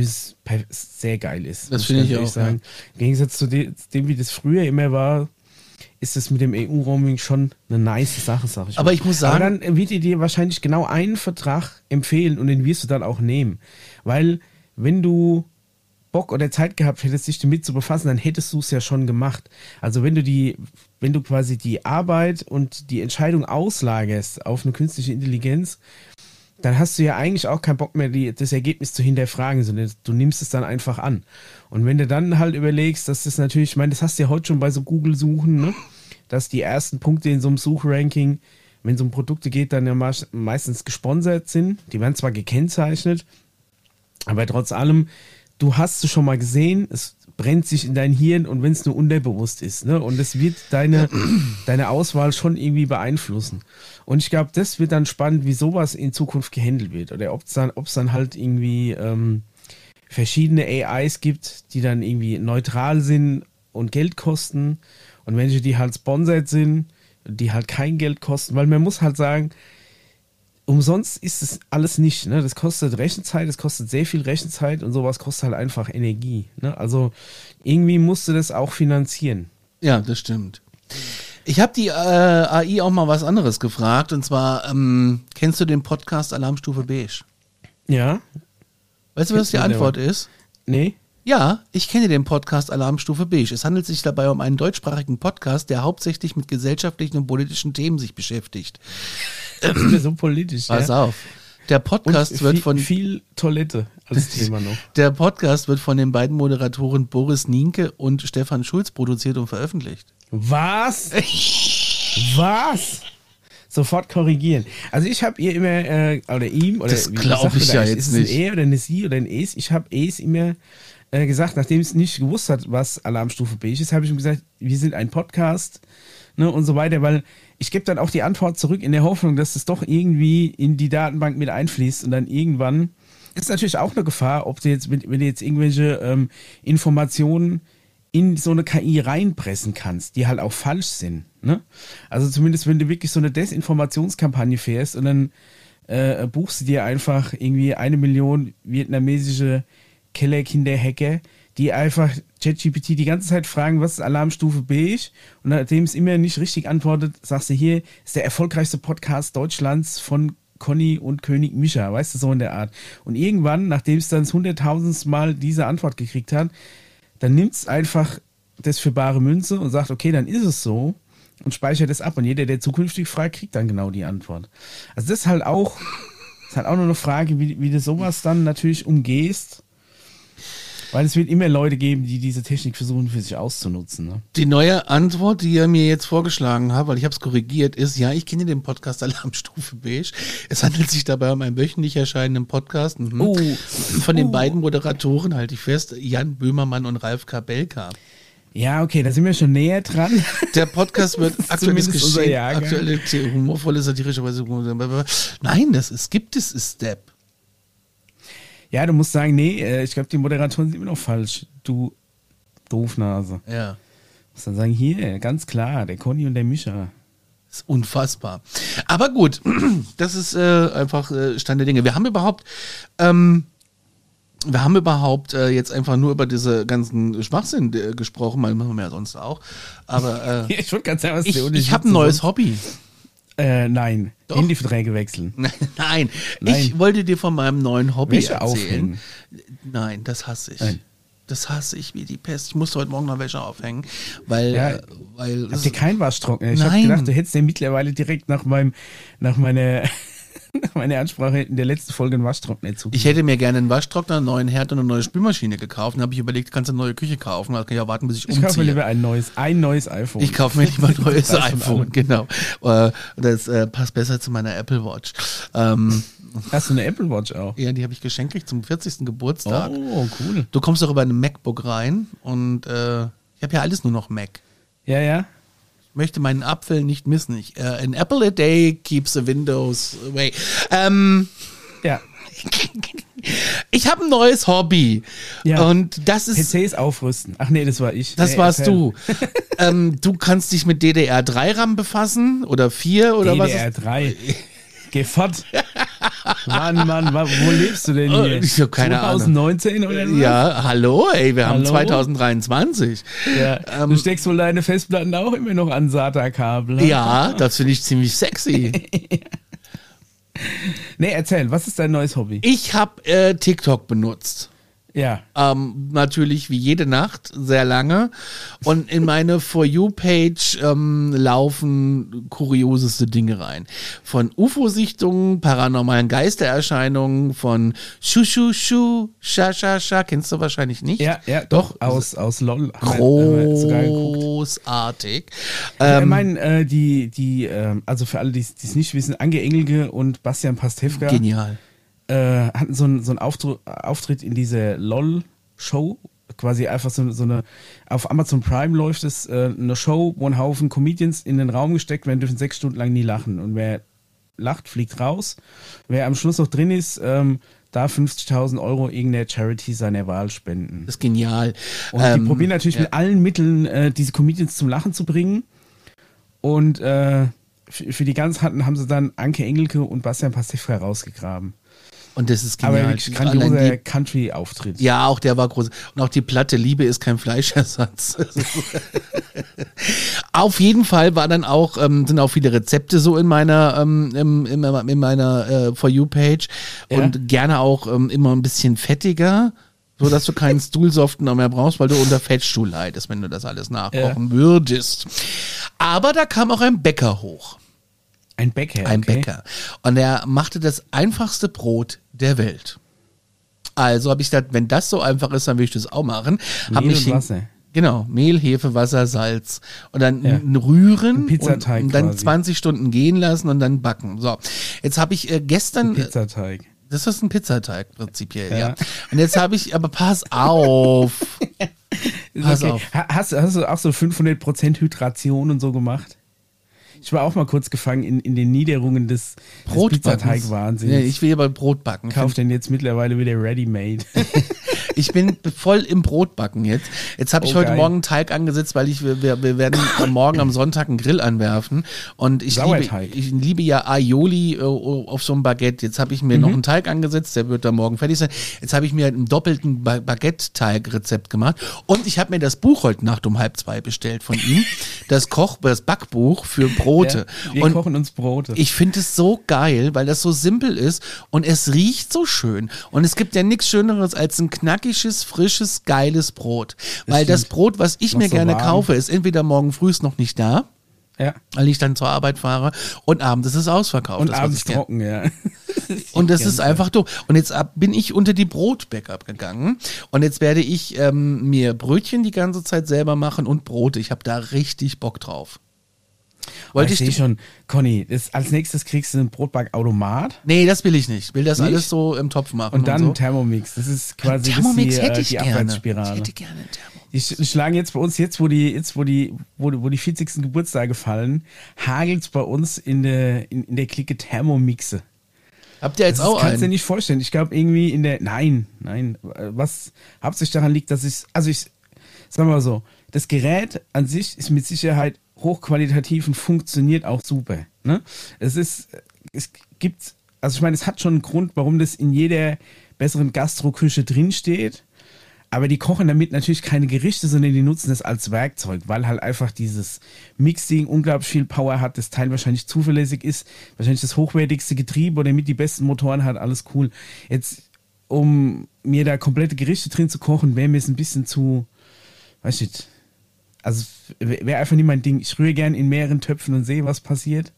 sehr geil ist. Das finde ich auch, ja. Im Gegensatz zu de dem, wie das früher immer war, ist es mit dem EU-Roaming schon eine nice Sache, sag ich Aber mal. ich muss Aber sagen- dann wird die dir wahrscheinlich genau einen Vertrag empfehlen und den wirst du dann auch nehmen. Weil, wenn du Bock oder Zeit gehabt hättest, dich damit zu befassen, dann hättest du es ja schon gemacht. Also wenn du die, wenn du quasi die Arbeit und die Entscheidung auslagerst auf eine künstliche Intelligenz, dann hast du ja eigentlich auch keinen Bock mehr, die, das Ergebnis zu hinterfragen, sondern du nimmst es dann einfach an. Und wenn du dann halt überlegst, dass das natürlich, ich meine, das hast du ja heute schon bei so Google-Suchen, ne? dass die ersten Punkte in so einem Suchranking, wenn es um Produkte geht, dann ja meist- meistens gesponsert sind. Die werden zwar gekennzeichnet, aber trotz allem, du hast es schon mal gesehen, es brennt sich in dein Hirn und wenn es nur unterbewusst ist, ne? Und es wird deine, deine Auswahl schon irgendwie beeinflussen. Und ich glaube, das wird dann spannend, wie sowas in Zukunft gehandelt wird. Oder ob es dann, ob's dann halt irgendwie ähm, verschiedene AIs gibt, die dann irgendwie neutral sind und Geld kosten. Und welche, die halt sponsored sind, die halt kein Geld kosten. Weil man muss halt sagen, umsonst ist es alles nicht. Ne? Das kostet Rechenzeit, das kostet sehr viel Rechenzeit und sowas kostet halt einfach Energie. Ne? Also irgendwie musst du das auch finanzieren. Ja, das stimmt. Ich habe die äh, AI auch mal was anderes gefragt und zwar, ähm, kennst du den Podcast Alarmstufe Beige? Ja? Weißt du, was die Antwort ist? Nee? Ja, ich kenne den Podcast Alarmstufe Beige. Es handelt sich dabei um einen deutschsprachigen Podcast, der hauptsächlich mit gesellschaftlichen und politischen Themen sich beschäftigt. Das ist so politisch. Pass ja? auf. Der Podcast Und wird viel, von viel Toilette als Thema noch. der Podcast wird von den beiden Moderatoren Boris Nienke und Stefan Schulz produziert und veröffentlicht. Was? Was? sofort korrigieren. Also ich habe ihr immer, äh, oder ihm, oder Das wie glaub sagt man ich ja jetzt ist es nicht. ein er oder eine sie oder ein es? Ich habe es immer äh, gesagt, nachdem es nicht gewusst hat, was Alarmstufe B ist, habe ich ihm gesagt, wir sind ein Podcast ne, und so weiter, weil ich gebe dann auch die Antwort zurück in der Hoffnung, dass es doch irgendwie in die Datenbank mit einfließt und dann irgendwann ist natürlich auch eine Gefahr, ob du jetzt, wenn, du jetzt irgendwelche ähm, Informationen in so eine KI reinpressen kannst, die halt auch falsch sind. Ne? Also zumindest, wenn du wirklich so eine Desinformationskampagne fährst und dann äh, buchst du dir einfach irgendwie eine Million vietnamesische Kellerkinder-Hacker, die einfach ChatGPT die ganze Zeit fragen, was ist Alarmstufe B? Und nachdem es immer nicht richtig antwortet, sagst du hier, ist der erfolgreichste Podcast Deutschlands von Conny und König Mischa, weißt du, so in der Art. Und irgendwann, nachdem es dann hunderttausendste Mal diese Antwort gekriegt hat, dann nimmt es einfach das für bare Münze und sagt, okay, dann ist es so und speichert es ab. Und jeder, der zukünftig fragt, kriegt dann genau die Antwort. Also das ist halt auch, ist halt auch nur eine Frage, wie, wie du sowas dann natürlich umgehst. Weil es wird immer Leute geben, die diese Technik versuchen für sich auszunutzen. Ne? Die neue Antwort, die er mir jetzt vorgeschlagen hat, weil ich habe es korrigiert, ist, ja, ich kenne den Podcast Alarmstufe Beige. Es handelt sich dabei um einen wöchentlich erscheinenden Podcast. Mhm. Oh. Von den Oh. beiden Moderatoren, halte ich fest, Jan Böhmermann und Ralf Kabelka. Ja, okay, da sind wir schon näher dran. Der Podcast wird aktuelles Geschehen, aktuelle humorvolle, satirische Weise. Nein, das ist, gibt es, ist Step. Ja, du musst sagen, nee, äh, ich glaube, die Moderatoren sind immer noch falsch. Du Doofnase. Ja. Du musst dann sagen, hier, ganz klar, der Conny und der Mischa. ist unfassbar. Aber gut, das ist äh, einfach äh, Stand der Dinge. Wir haben überhaupt, ähm, wir haben überhaupt äh, jetzt einfach nur über diese ganzen Schwachsinn äh, gesprochen, weil machen wir ja sonst auch. Aber äh, Ich wollte ganz sagen, was ich, ich habe ein neues Hobby. Äh, nein, Doch. Handyverträge wechseln. Nein, Nein. ich wollte dir von meinem neuen Hobby Wäsche erzählen. aufhängen. Nein, das hasse ich. Nein. Das hasse ich wie die Pest. Ich musste heute Morgen noch Wäsche aufhängen, weil, Ja. äh, weil Habt ihr keinen Waschtrockner? Ich habe Nein. gedacht, du hättest ja mittlerweile direkt nach meinem, nach meiner, nach meiner Ansprache in der letzten Folge einen Waschtrockner zu. Ich hätte mir gerne einen Waschtrockner, einen neuen Herd und eine neue Spülmaschine gekauft. Dann habe ich überlegt, kannst du eine neue Küche kaufen? Dann kann ich ja warten, bis ich Ich kaufe mir umziehe. lieber ein neues, ein neues iPhone. Ich kaufe mir lieber ein neues iPhone, genau. Äh, Das äh, passt besser zu meiner Apple Watch. Ähm, Hast du eine Apple Watch auch? ja, die habe ich geschenkt zum 40. Geburtstag. Oh, cool. Du kommst doch über ein MacBook rein und äh, ich habe ja alles nur noch Mac. Ja, ja. Möchte meinen Apfel nicht missen. Ich, äh, an apple a day keeps the windows away. Ähm, Ja. ich habe ein neues Hobby. Ja. Und das ist. PCs aufrüsten. Ach nee, das war ich. Das nee, warst erzähl. du. ähm, du kannst dich mit DDR3-RAM befassen oder 4 oder was? ist- DDR3. Geh fort. Mann, Mann, wo lebst du denn Oh, hier? ich hab keine Ahnung. 2019 oder so? Ja, hallo, ey, wir haben Hallo? 2023. ja. Ähm, du steckst wohl deine Festplatten auch immer noch an SATA-Kabel. ne? Ja, das finde ich ziemlich sexy. Nee, erzähl, was ist dein neues Hobby? Ich habe äh, TikTok benutzt. Ja. Ähm, natürlich wie jede Nacht, sehr lange. Und in meine For You-Page ähm, laufen kurioseste Dinge rein. Von UFO-Sichtungen, paranormalen Geistererscheinungen, von Shushu Shu, Sha Sha Sha, kennst du wahrscheinlich nicht? Ja, ja, doch, aus, aus LOL. Großartig. Ja, ich Ähm, meine, äh, die, die, ähm, also für alle, die es nicht wissen, Ange Engelke und Bastian Pastewka genial. Äh, hatten so einen so Auftritt in dieser LOL-Show. Quasi einfach so, so eine, auf Amazon Prime läuft es, äh, eine Show, wo ein Haufen Comedians in den Raum gesteckt werden, dürfen sechs Stunden lang nie lachen. Und wer lacht, fliegt raus. Wer am Schluss noch drin ist, ähm, darf 50.000 Euro irgendeiner Charity seiner Wahl spenden. Das ist genial. Und Ähm, die probieren natürlich ja. mit allen Mitteln, äh, diese Comedians zum Lachen zu bringen. Und äh, für, für die ganz Harten haben sie dann Anke Engelke und Bastian Pastewka rausgegraben. Und das ist Aber genial. wirklich Allein grandioser Country-Auftritt. ja, auch der war groß. Und auch die Platte Liebe ist kein Fleischersatz. Auf jeden Fall war dann auch, ähm, sind auch viele Rezepte so in meiner, ähm, in, meiner- in meiner äh, For You-Page. Ja. Und gerne auch ähm, immer ein bisschen fettiger. So dass du keinen Stuhlsoftener mehr brauchst, weil du unter Fettstuhl leidest, wenn du das alles nachkochen würdest. Aber da kam auch ein Bäcker hoch. Ein Bäcker. Ein okay. Bäcker. Und er machte das einfachste Brot der Welt. Also habe ich gedacht, wenn das so einfach ist, dann will ich das auch machen. Hab Mehl und Wasser. Genau, Mehl, Hefe, Wasser, Salz. Und dann Ja. rühren Ein Pizzateig und, und dann quasi. 20 Stunden gehen lassen und dann backen. So, jetzt habe ich äh, gestern, äh, Pizzateig. das ist ein Pizzateig prinzipiell, ja. Ja. Und jetzt habe ich, aber pass auf. Pass okay. auf. Ha- Hast, hast du auch so 500% Hydration und so gemacht? Ich war auch mal kurz gefangen in, in den Niederungen des, des. Pizzateig-Wahnsinns. Nee, ich will aber Brot backen. Kauf denn jetzt mittlerweile wieder ready-made. Ich bin voll im Brotbacken jetzt. Jetzt habe ich Oh, heute geil. Morgen einen Teig angesetzt, weil ich wir, wir werden morgen am Sonntag einen Grill anwerfen und ich liebe, ich liebe ja Aioli äh, auf so einem Baguette. Jetzt habe ich mir noch Mhm. einen Teig angesetzt, der wird dann morgen fertig sein. Jetzt habe ich mir einen doppelten ba Baguette-Teig-Rezept gemacht und ich habe mir das Buch heute Nacht um halb zwei bestellt von ihm, das Koch, das Backbuch für Brote. Ja, wir und kochen uns Brote. ich finde es so geil, weil das so simpel ist und es riecht so schön. Und es gibt ja nichts Schöneres als ein knackiges, frisches, geiles Brot. Weil das. Brot, was ich mir so gerne warm. kaufe, ist entweder morgen früh ist noch nicht da, ja. weil ich dann zur Arbeit fahre, und abends ist es ausverkauft. Und das, abends trocken, ja. und das ist einfach doof. Und jetzt ab, bin ich unter die Brotbäcker gegangen. Und jetzt werde ich ähm, mir Brötchen die ganze Zeit selber machen und Brote. Ich habe da richtig Bock drauf. Wollte ich ich schon, Conny, das, als nächstes kriegst du einen Brotbackautomat Nee, das will ich nicht. Ich will das Nicht? alles so im Topf machen. und dann so. einen Thermomix. Das ist quasi Thermomix das die, hätte äh, ich die gerne. Ich Abwärtsspirale. hätte gerne einen Thermomix. Die sch- schlagen jetzt bei uns, jetzt wo die, jetzt wo die, wo, wo die 40. Geburtstage fallen, hagelt's bei uns in der, in, in der Clique Thermomixe. Habt ihr jetzt Das auch kannst du dir einen? nicht vorstellen. Ich glaube irgendwie in der, nein, nein, was hauptsächlich daran liegt, dass ich, also ich, sag mal so, das Gerät an sich ist mit Sicherheit hochqualitativ und funktioniert auch super. Ne? Es ist, es gibt, also ich meine, es hat schon einen Grund, warum das in jeder besseren Gastroküche drinsteht. Aber die kochen damit natürlich keine Gerichte, sondern die nutzen das als Werkzeug, weil halt einfach dieses Mixing unglaublich viel Power hat, das Teil wahrscheinlich zuverlässig ist, wahrscheinlich das hochwertigste Getriebe oder mit die besten Motoren hat, alles cool. Jetzt, um mir da komplette Gerichte drin zu kochen, wäre mir es ein bisschen zu, weiß ich nicht, also wäre einfach nicht mein Ding. Ich rühre gern in mehreren Töpfen und sehe, was passiert.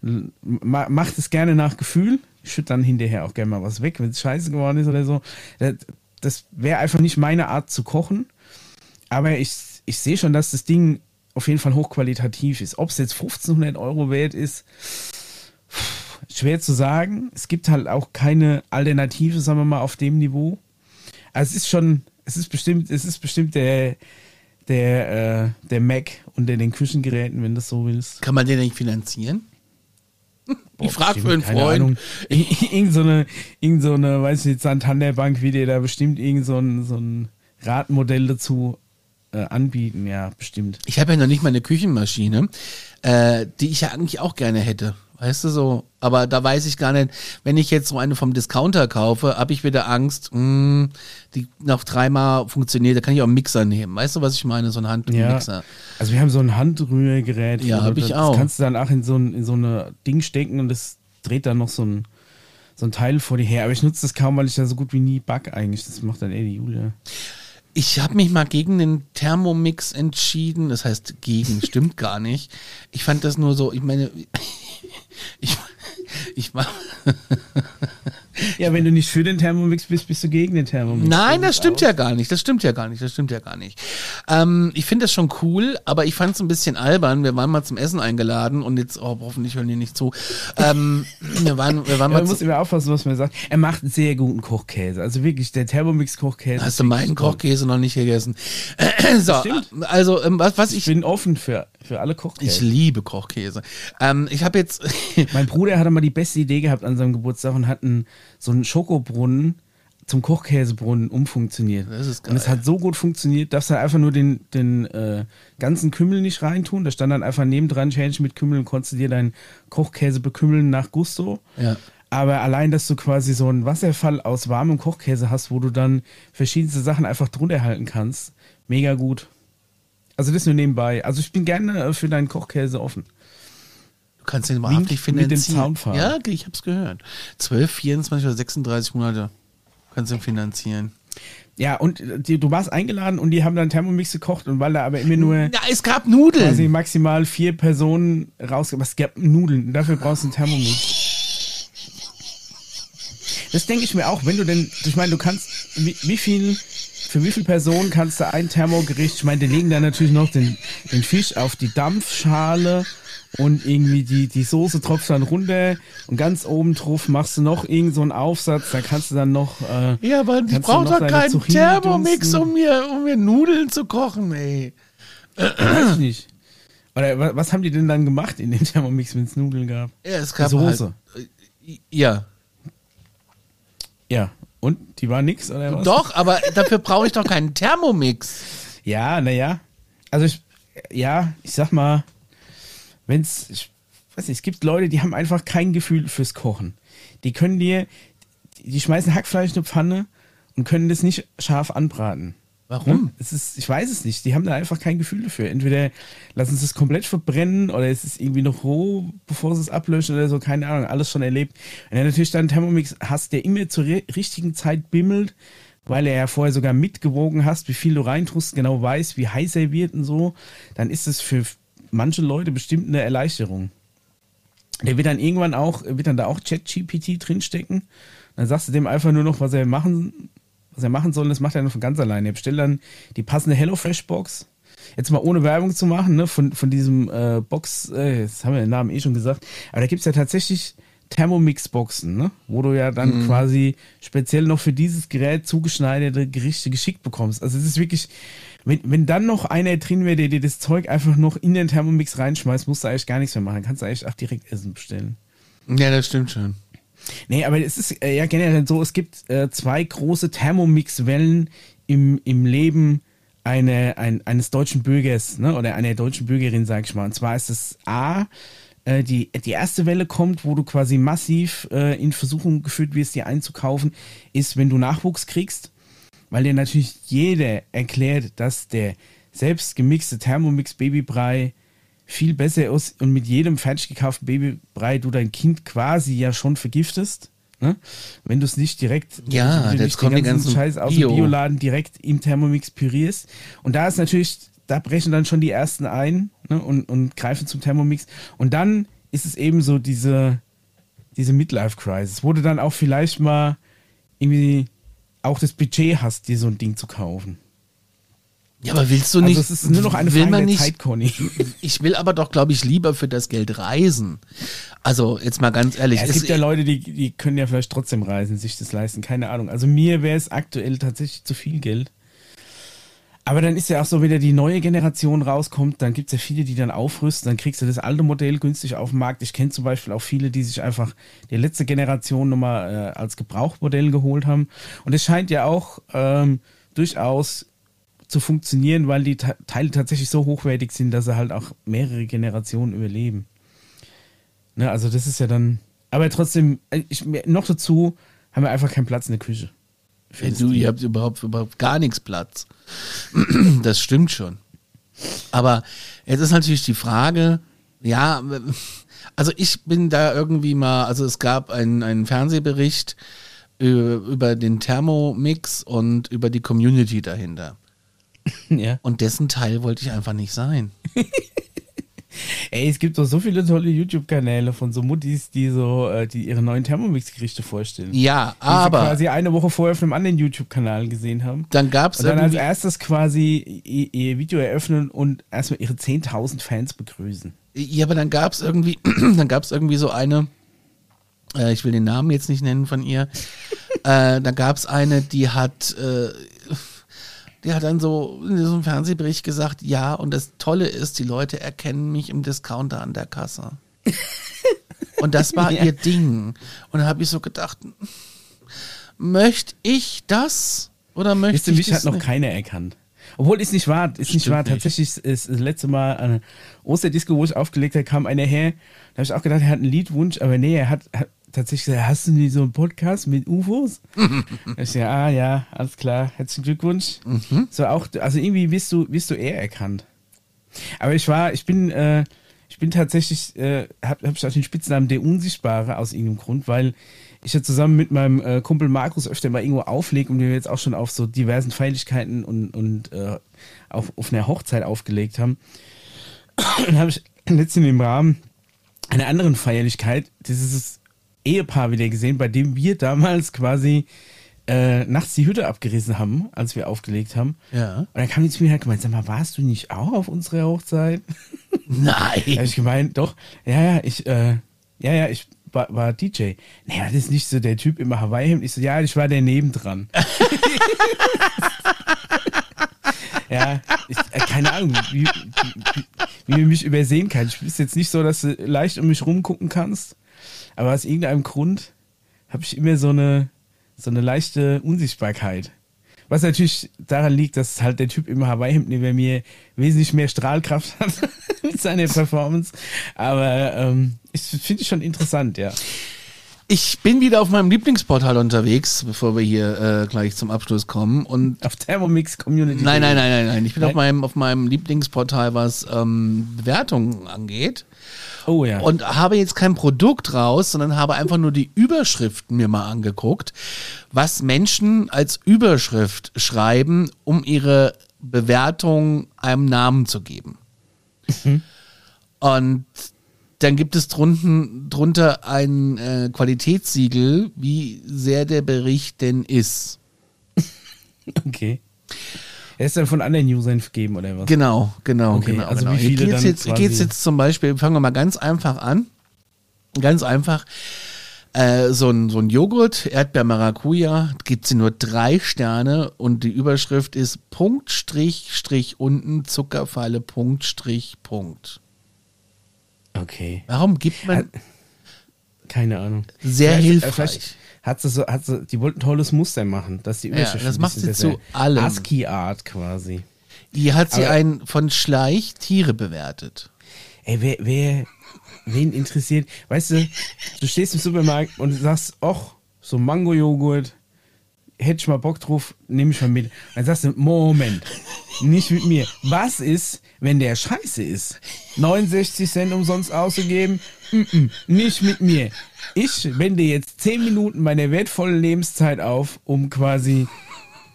Ma macht es gerne nach Gefühl. Ich schütte dann hinterher auch gerne mal was weg, wenn es scheiße geworden ist oder so. Das, das wäre einfach nicht meine Art zu kochen. Aber ich, ich sehe schon, dass das Ding auf jeden Fall hochqualitativ ist. Ob es jetzt 1500 Euro wert ist, schwer zu sagen. Es gibt halt auch keine Alternative, sagen wir mal, auf dem Niveau. Also es ist schon, es ist bestimmt, es ist bestimmt der, der, äh, der Mac unter den Küchengeräten, wenn du das so willst. Kann man den nicht finanzieren? ich frage für einen Freund. Irgend so eine, irgend so eine, weiß ich nicht, Santander Bank, wie dir da bestimmt irgend so ein, so ein Radmodell dazu äh, anbieten. Ja, bestimmt. Ich habe ja noch nicht mal eine Küchenmaschine, äh, die ich ja eigentlich auch gerne hätte. Weißt du so? Aber da weiß ich gar nicht, wenn ich jetzt so eine vom Discounter kaufe, habe ich wieder Angst, mh, die noch dreimal funktioniert, da kann ich auch einen Mixer nehmen. Weißt du, was ich meine? So ein Ja. Handmixer. Also wir haben so ein Handrührgerät. Ja, wo hab du- ich das auch. kannst du dann auch in so ein, in so eine Ding stecken und das dreht dann noch so ein, so ein Teil vor dir her. Aber ich nutze das kaum, weil ich da so gut wie nie back eigentlich. Das macht dann eher die Julia. Ich habe mich mal gegen den Thermomix entschieden. Das heißt, gegen stimmt gar nicht. Ich fand das nur so, ich meine, ich, ich war. Ja, wenn du nicht für den Thermomix bist, bist du gegen den Thermomix. Nein, das stimmt ja gar nicht. Das stimmt ja gar nicht. Das stimmt ja gar nicht. Ähm, ich finde das schon cool, aber ich fand es ein bisschen albern. Wir waren mal zum Essen eingeladen und jetzt, oh, hoffentlich hören die nicht zu. Ähm, wir waren, wir waren Ja, mal man muss immer aufpassen, was man sagt. Er macht einen sehr guten Kochkäse. Also wirklich, der Thermomix-Kochkäse. Hast du meinen. Kochkäse noch nicht gegessen? so, Stimmt. also ähm, was, was Ich ich, bin offen für, für alle ich Kochkäse. liebe Kochkäse. Ähm, ich habe jetzt, mein Bruder hatte mal die beste Idee gehabt an seinem Geburtstag und hat einen, so einen Schokobrunnen zum Kochkäsebrunnen umfunktioniert. Das ist Und es geil. hat so gut funktioniert, darfst du einfach nur den, den äh, ganzen Kümmel nicht reintun. Da stand dann einfach nebendran Schälchen mit Kümmel und konntest du dir deinen Kochkäse bekümmeln nach Gusto. Ja. Aber allein, dass du quasi so einen Wasserfall aus warmem Kochkäse hast, wo du dann verschiedenste Sachen einfach drunter halten kannst, mega gut. Also das nur nebenbei. Also ich bin gerne für deinen Kochkäse offen. Du kannst den wahrhaftig mit dem finanzieren. Zaunpfahl. Ja, ich habe es gehört. 12, 24 oder 36 Monate kannst du ihn finanzieren. Ja, und äh, die, du warst eingeladen und die haben dann Thermomix gekocht und weil da aber immer nur Ja, es gab Nudeln. quasi maximal vier Personen rausgehen. Was gab Nudeln? Dafür brauchst du einen Thermomix. Das denke ich mir auch, wenn du denn, ich meine, du kannst, wie, wie viel für wie viele Personen kannst du ein Thermogericht, ich meine, die legen dann natürlich noch den, den Fisch auf die Dampfschale und irgendwie die, die Soße tropft dann runter und ganz oben drauf machst du noch irgend so einen Aufsatz, da kannst du dann noch. Äh, Ja, aber ich brauche doch keinen Zucchini Thermomix, um mir, um mir Nudeln zu kochen, ey. Weiß ich nicht. Oder wa- was haben die denn dann gemacht in dem Thermomix, wenn es Nudeln gab? Ja, es gab Soße. Halt, äh, ja, Ja. Und? Die war nix, oder was? doch, aber dafür brauche ich doch keinen Thermomix. Ja, naja. Also ich, ja, ich sag mal, wenn's, ich weiß nicht, es gibt Leute, die haben einfach kein Gefühl fürs Kochen. Die können dir, die schmeißen Hackfleisch in eine Pfanne und können das nicht scharf anbraten. Warum? Es ist, ich weiß es nicht. Die haben da einfach kein Gefühl dafür. Entweder lassen sie es komplett verbrennen oder es ist irgendwie noch roh, bevor sie es ablöschen oder so. Keine Ahnung. Alles schon erlebt. Wenn du natürlich dann Thermomix hast, der immer zur ri- richtigen Zeit bimmelt, weil er ja vorher sogar mitgewogen hast, wie viel du reintust, genau weiß, wie heiß er wird und so, dann ist es für manche Leute bestimmt eine Erleichterung. Der wird dann irgendwann auch, wird dann da auch ChatGPT drinstecken. Dann sagst du dem einfach nur noch, was er machen, was er machen soll. Das macht er nur von ganz alleine. Er bestellt dann die passende HelloFresh-Box. Jetzt mal ohne Werbung zu machen, ne, von, von diesem äh, Box, äh, jetzt haben wir den Namen eh schon gesagt, aber da gibt's ja tatsächlich Thermomix-Boxen, ne, wo du ja dann quasi speziell noch für dieses Gerät zugeschneiderte Gerichte geschickt bekommst. Also es ist wirklich, wenn, wenn dann noch einer drin wäre, der dir das Zeug einfach noch in den Thermomix reinschmeißt, musst du eigentlich gar nichts mehr machen. Kannst du eigentlich auch direkt Essen bestellen. Ja, das stimmt schon. Nee, aber es ist äh, ja generell so, es gibt äh, zwei große Thermomix-Wellen im, im Leben eine, ein, eines deutschen Bürgers ne, oder einer deutschen Bürgerin, sag ich mal. Und zwar ist es A, äh, die, die erste Welle kommt, wo du quasi massiv äh, in Versuchung geführt wirst, dir einzukaufen, ist, wenn du Nachwuchs kriegst, weil dir natürlich jeder erklärt, dass der selbst gemixte Thermomix Babybrei viel besser ist und mit jedem fertig gekauften Babybrei du dein Kind quasi ja schon vergiftest. Ne? Wenn du es nicht direkt, Ja, jetzt kommen die ganzen Scheiß aus Bio. dem Bioladen direkt im Thermomix pürierst. Und da ist natürlich, da brechen dann schon die ersten ein ne? und, und greifen zum Thermomix. Und dann ist es eben so diese, diese Midlife-Crisis, wo du dann auch vielleicht mal irgendwie auch das Budget hast, dir so ein Ding zu kaufen. Ja, aber willst du nicht. also es ist nur noch eine will Frage man der nicht, Zeit, Conny. Ich will aber doch, glaube ich, lieber für das Geld reisen. Also, jetzt mal ganz ehrlich. Ja, es es- gibt ja Leute, die, die können ja vielleicht trotzdem reisen, sich das leisten, keine Ahnung. Also mir wäre es aktuell tatsächlich zu viel Geld. Aber dann ist ja auch so, wenn da die neue Generation rauskommt, dann gibt es ja viele, die dann aufrüsten, dann kriegst du das alte Modell günstig auf dem Markt. Ich kenne zum Beispiel auch viele, die sich einfach die letzte Generation nochmal äh, als Gebrauchmodell geholt haben. Und es scheint ja auch ähm, durchaus zu funktionieren, weil die Ta- Teile tatsächlich so hochwertig sind, dass sie halt auch mehrere Generationen überleben. Ne, also das ist ja dann. Aber trotzdem, äh, ich, noch dazu haben wir einfach keinen Platz in der Küche. Das du, ihr habt überhaupt, überhaupt gar nichts Platz. Das stimmt schon. Aber jetzt ist natürlich die Frage, ja, also ich bin da irgendwie mal, also es gab einen, einen Fernsehbericht über, über den Thermomix und über die Community dahinter. ja. Und dessen Teil wollte ich einfach nicht sein. Ey, es gibt doch so viele tolle YouTube-Kanäle von so Muttis, die so, äh, die ihre neuen Thermomix-Gerichte vorstellen. Ja, Die aber quasi eine Woche vorher auf einem anderen YouTube-Kanal gesehen haben. dann gab es Und dann als erstes quasi ihr, ihr Video eröffnen und erstmal ihre 10.000 Fans begrüßen. ja, aber dann gab es irgendwie, dann gab es irgendwie so eine, äh, ich will den Namen jetzt nicht nennen von ihr, äh, da gab es eine, die hat, äh, die hat dann so in so einem Fernsehbericht gesagt, ja, und das Tolle ist, die Leute erkennen mich im Discounter an der Kasse. Und das war Ja. ihr Ding. Und da habe ich so gedacht, möchte ich das? Oder möchte Wisst ihr, ich mich das hat noch nicht? keiner erkannt. Obwohl, ist nicht wahr, ist nicht Stimmt wahr. nicht. Tatsächlich ist das letzte Mal eine Osterdisco, wo ich aufgelegt habe, kam einer her. Da habe ich auch gedacht, er hat einen Liedwunsch, aber nee, er hat, hat tatsächlich gesagt, hast du nicht so einen Podcast mit UFOs? Ich ja, ah ja, alles klar, herzlichen Glückwunsch. Mhm. So auch, also irgendwie wirst du, wirst du eher erkannt. Aber ich war, ich bin, äh, ich bin tatsächlich, äh, hab, hab ich auch den Spitznamen der Unsichtbare aus irgendeinem Grund, weil ich ja zusammen mit meinem äh, Kumpel Markus öfter mal irgendwo auflege und wir jetzt auch schon auf so diversen Feierlichkeiten und, und äh, auf, auf einer Hochzeit aufgelegt haben. Dann habe ich letztens im Rahmen einer anderen Feierlichkeit dieses Ehepaar wieder gesehen, bei dem wir damals quasi äh, nachts die Hütte abgerissen haben, als wir aufgelegt haben. Ja. Und dann kam die zu mir und hat gemeint, sag mal, warst du nicht auch auf unserer Hochzeit? Da habe Nein. ich gemeint, doch, ja, ja, ich, äh, ja, ja, ich war, war DJ. Naja, das ist nicht so der Typ im Hawaii-Hemd. Ich so, ja, ich war der nebendran. ja, ich, äh, keine Ahnung, wie, wie, wie, wie mich übersehen kannst. Ich ist jetzt nicht so, dass du leicht um mich rumgucken kannst, aber aus irgendeinem Grund habe ich immer so eine, so eine leichte Unsichtbarkeit. Was natürlich daran liegt, dass halt der Typ im Hawaii-Hemd neben mir wesentlich mehr Strahlkraft hat mit seiner Performance. Aber ähm, ich finde ich schon interessant, ja. Ich bin wieder auf meinem Lieblingsportal unterwegs, bevor wir hier äh, gleich zum Abschluss kommen. Und Auf Thermomix Community. nein, nein, nein, nein, nein. Ich bin Nein? auf meinem auf meinem Lieblingsportal, was ähm, Bewertungen angeht. Oh ja. Und habe jetzt kein Produkt raus, sondern habe einfach nur die Überschriften mir mal angeguckt, was Menschen als Überschrift schreiben, um ihre Bewertung einem Namen zu geben. Und dann gibt es drunten, drunter ein äh, Qualitätssiegel, wie sehr der Bericht denn ist. okay. Er ist dann von anderen Usern gegeben, oder was? Genau, genau, Okay, genau. also genau. wie viele geht's dann jetzt, geht's jetzt zum Beispiel, fangen wir mal ganz einfach an. Ganz einfach. Äh, so, ein, so ein Joghurt, Erdbeer Maracuja, gibt sie nur drei Sterne und die Überschrift ist Punkt, Strich, Strich unten, Zuckerfalle, Punkt, Strich, Punkt. Okay. Warum gibt man Keine Ahnung. sehr Vielleicht- hilfreich? Hat sie so, hat sie, die wollten ein tolles Muster machen, dass die Überschrift das ein macht sie zu allem. ASCII-Art quasi. Hier hat sie Aber- einen von Schleich Tiere bewertet. Ey, wer, wer, wen interessiert, weißt du, du stehst im Supermarkt und sagst, ach, so Mango-Joghurt, hätte ich mal Bock drauf, nehme ich mal mit. Dann sagst du, Moment, nicht mit mir. Was ist, wenn der scheiße ist? 69 Cent umsonst auszugeben? Mm -mm, nicht mit mir. Ich wende jetzt 10 Minuten meiner wertvollen Lebenszeit auf, um quasi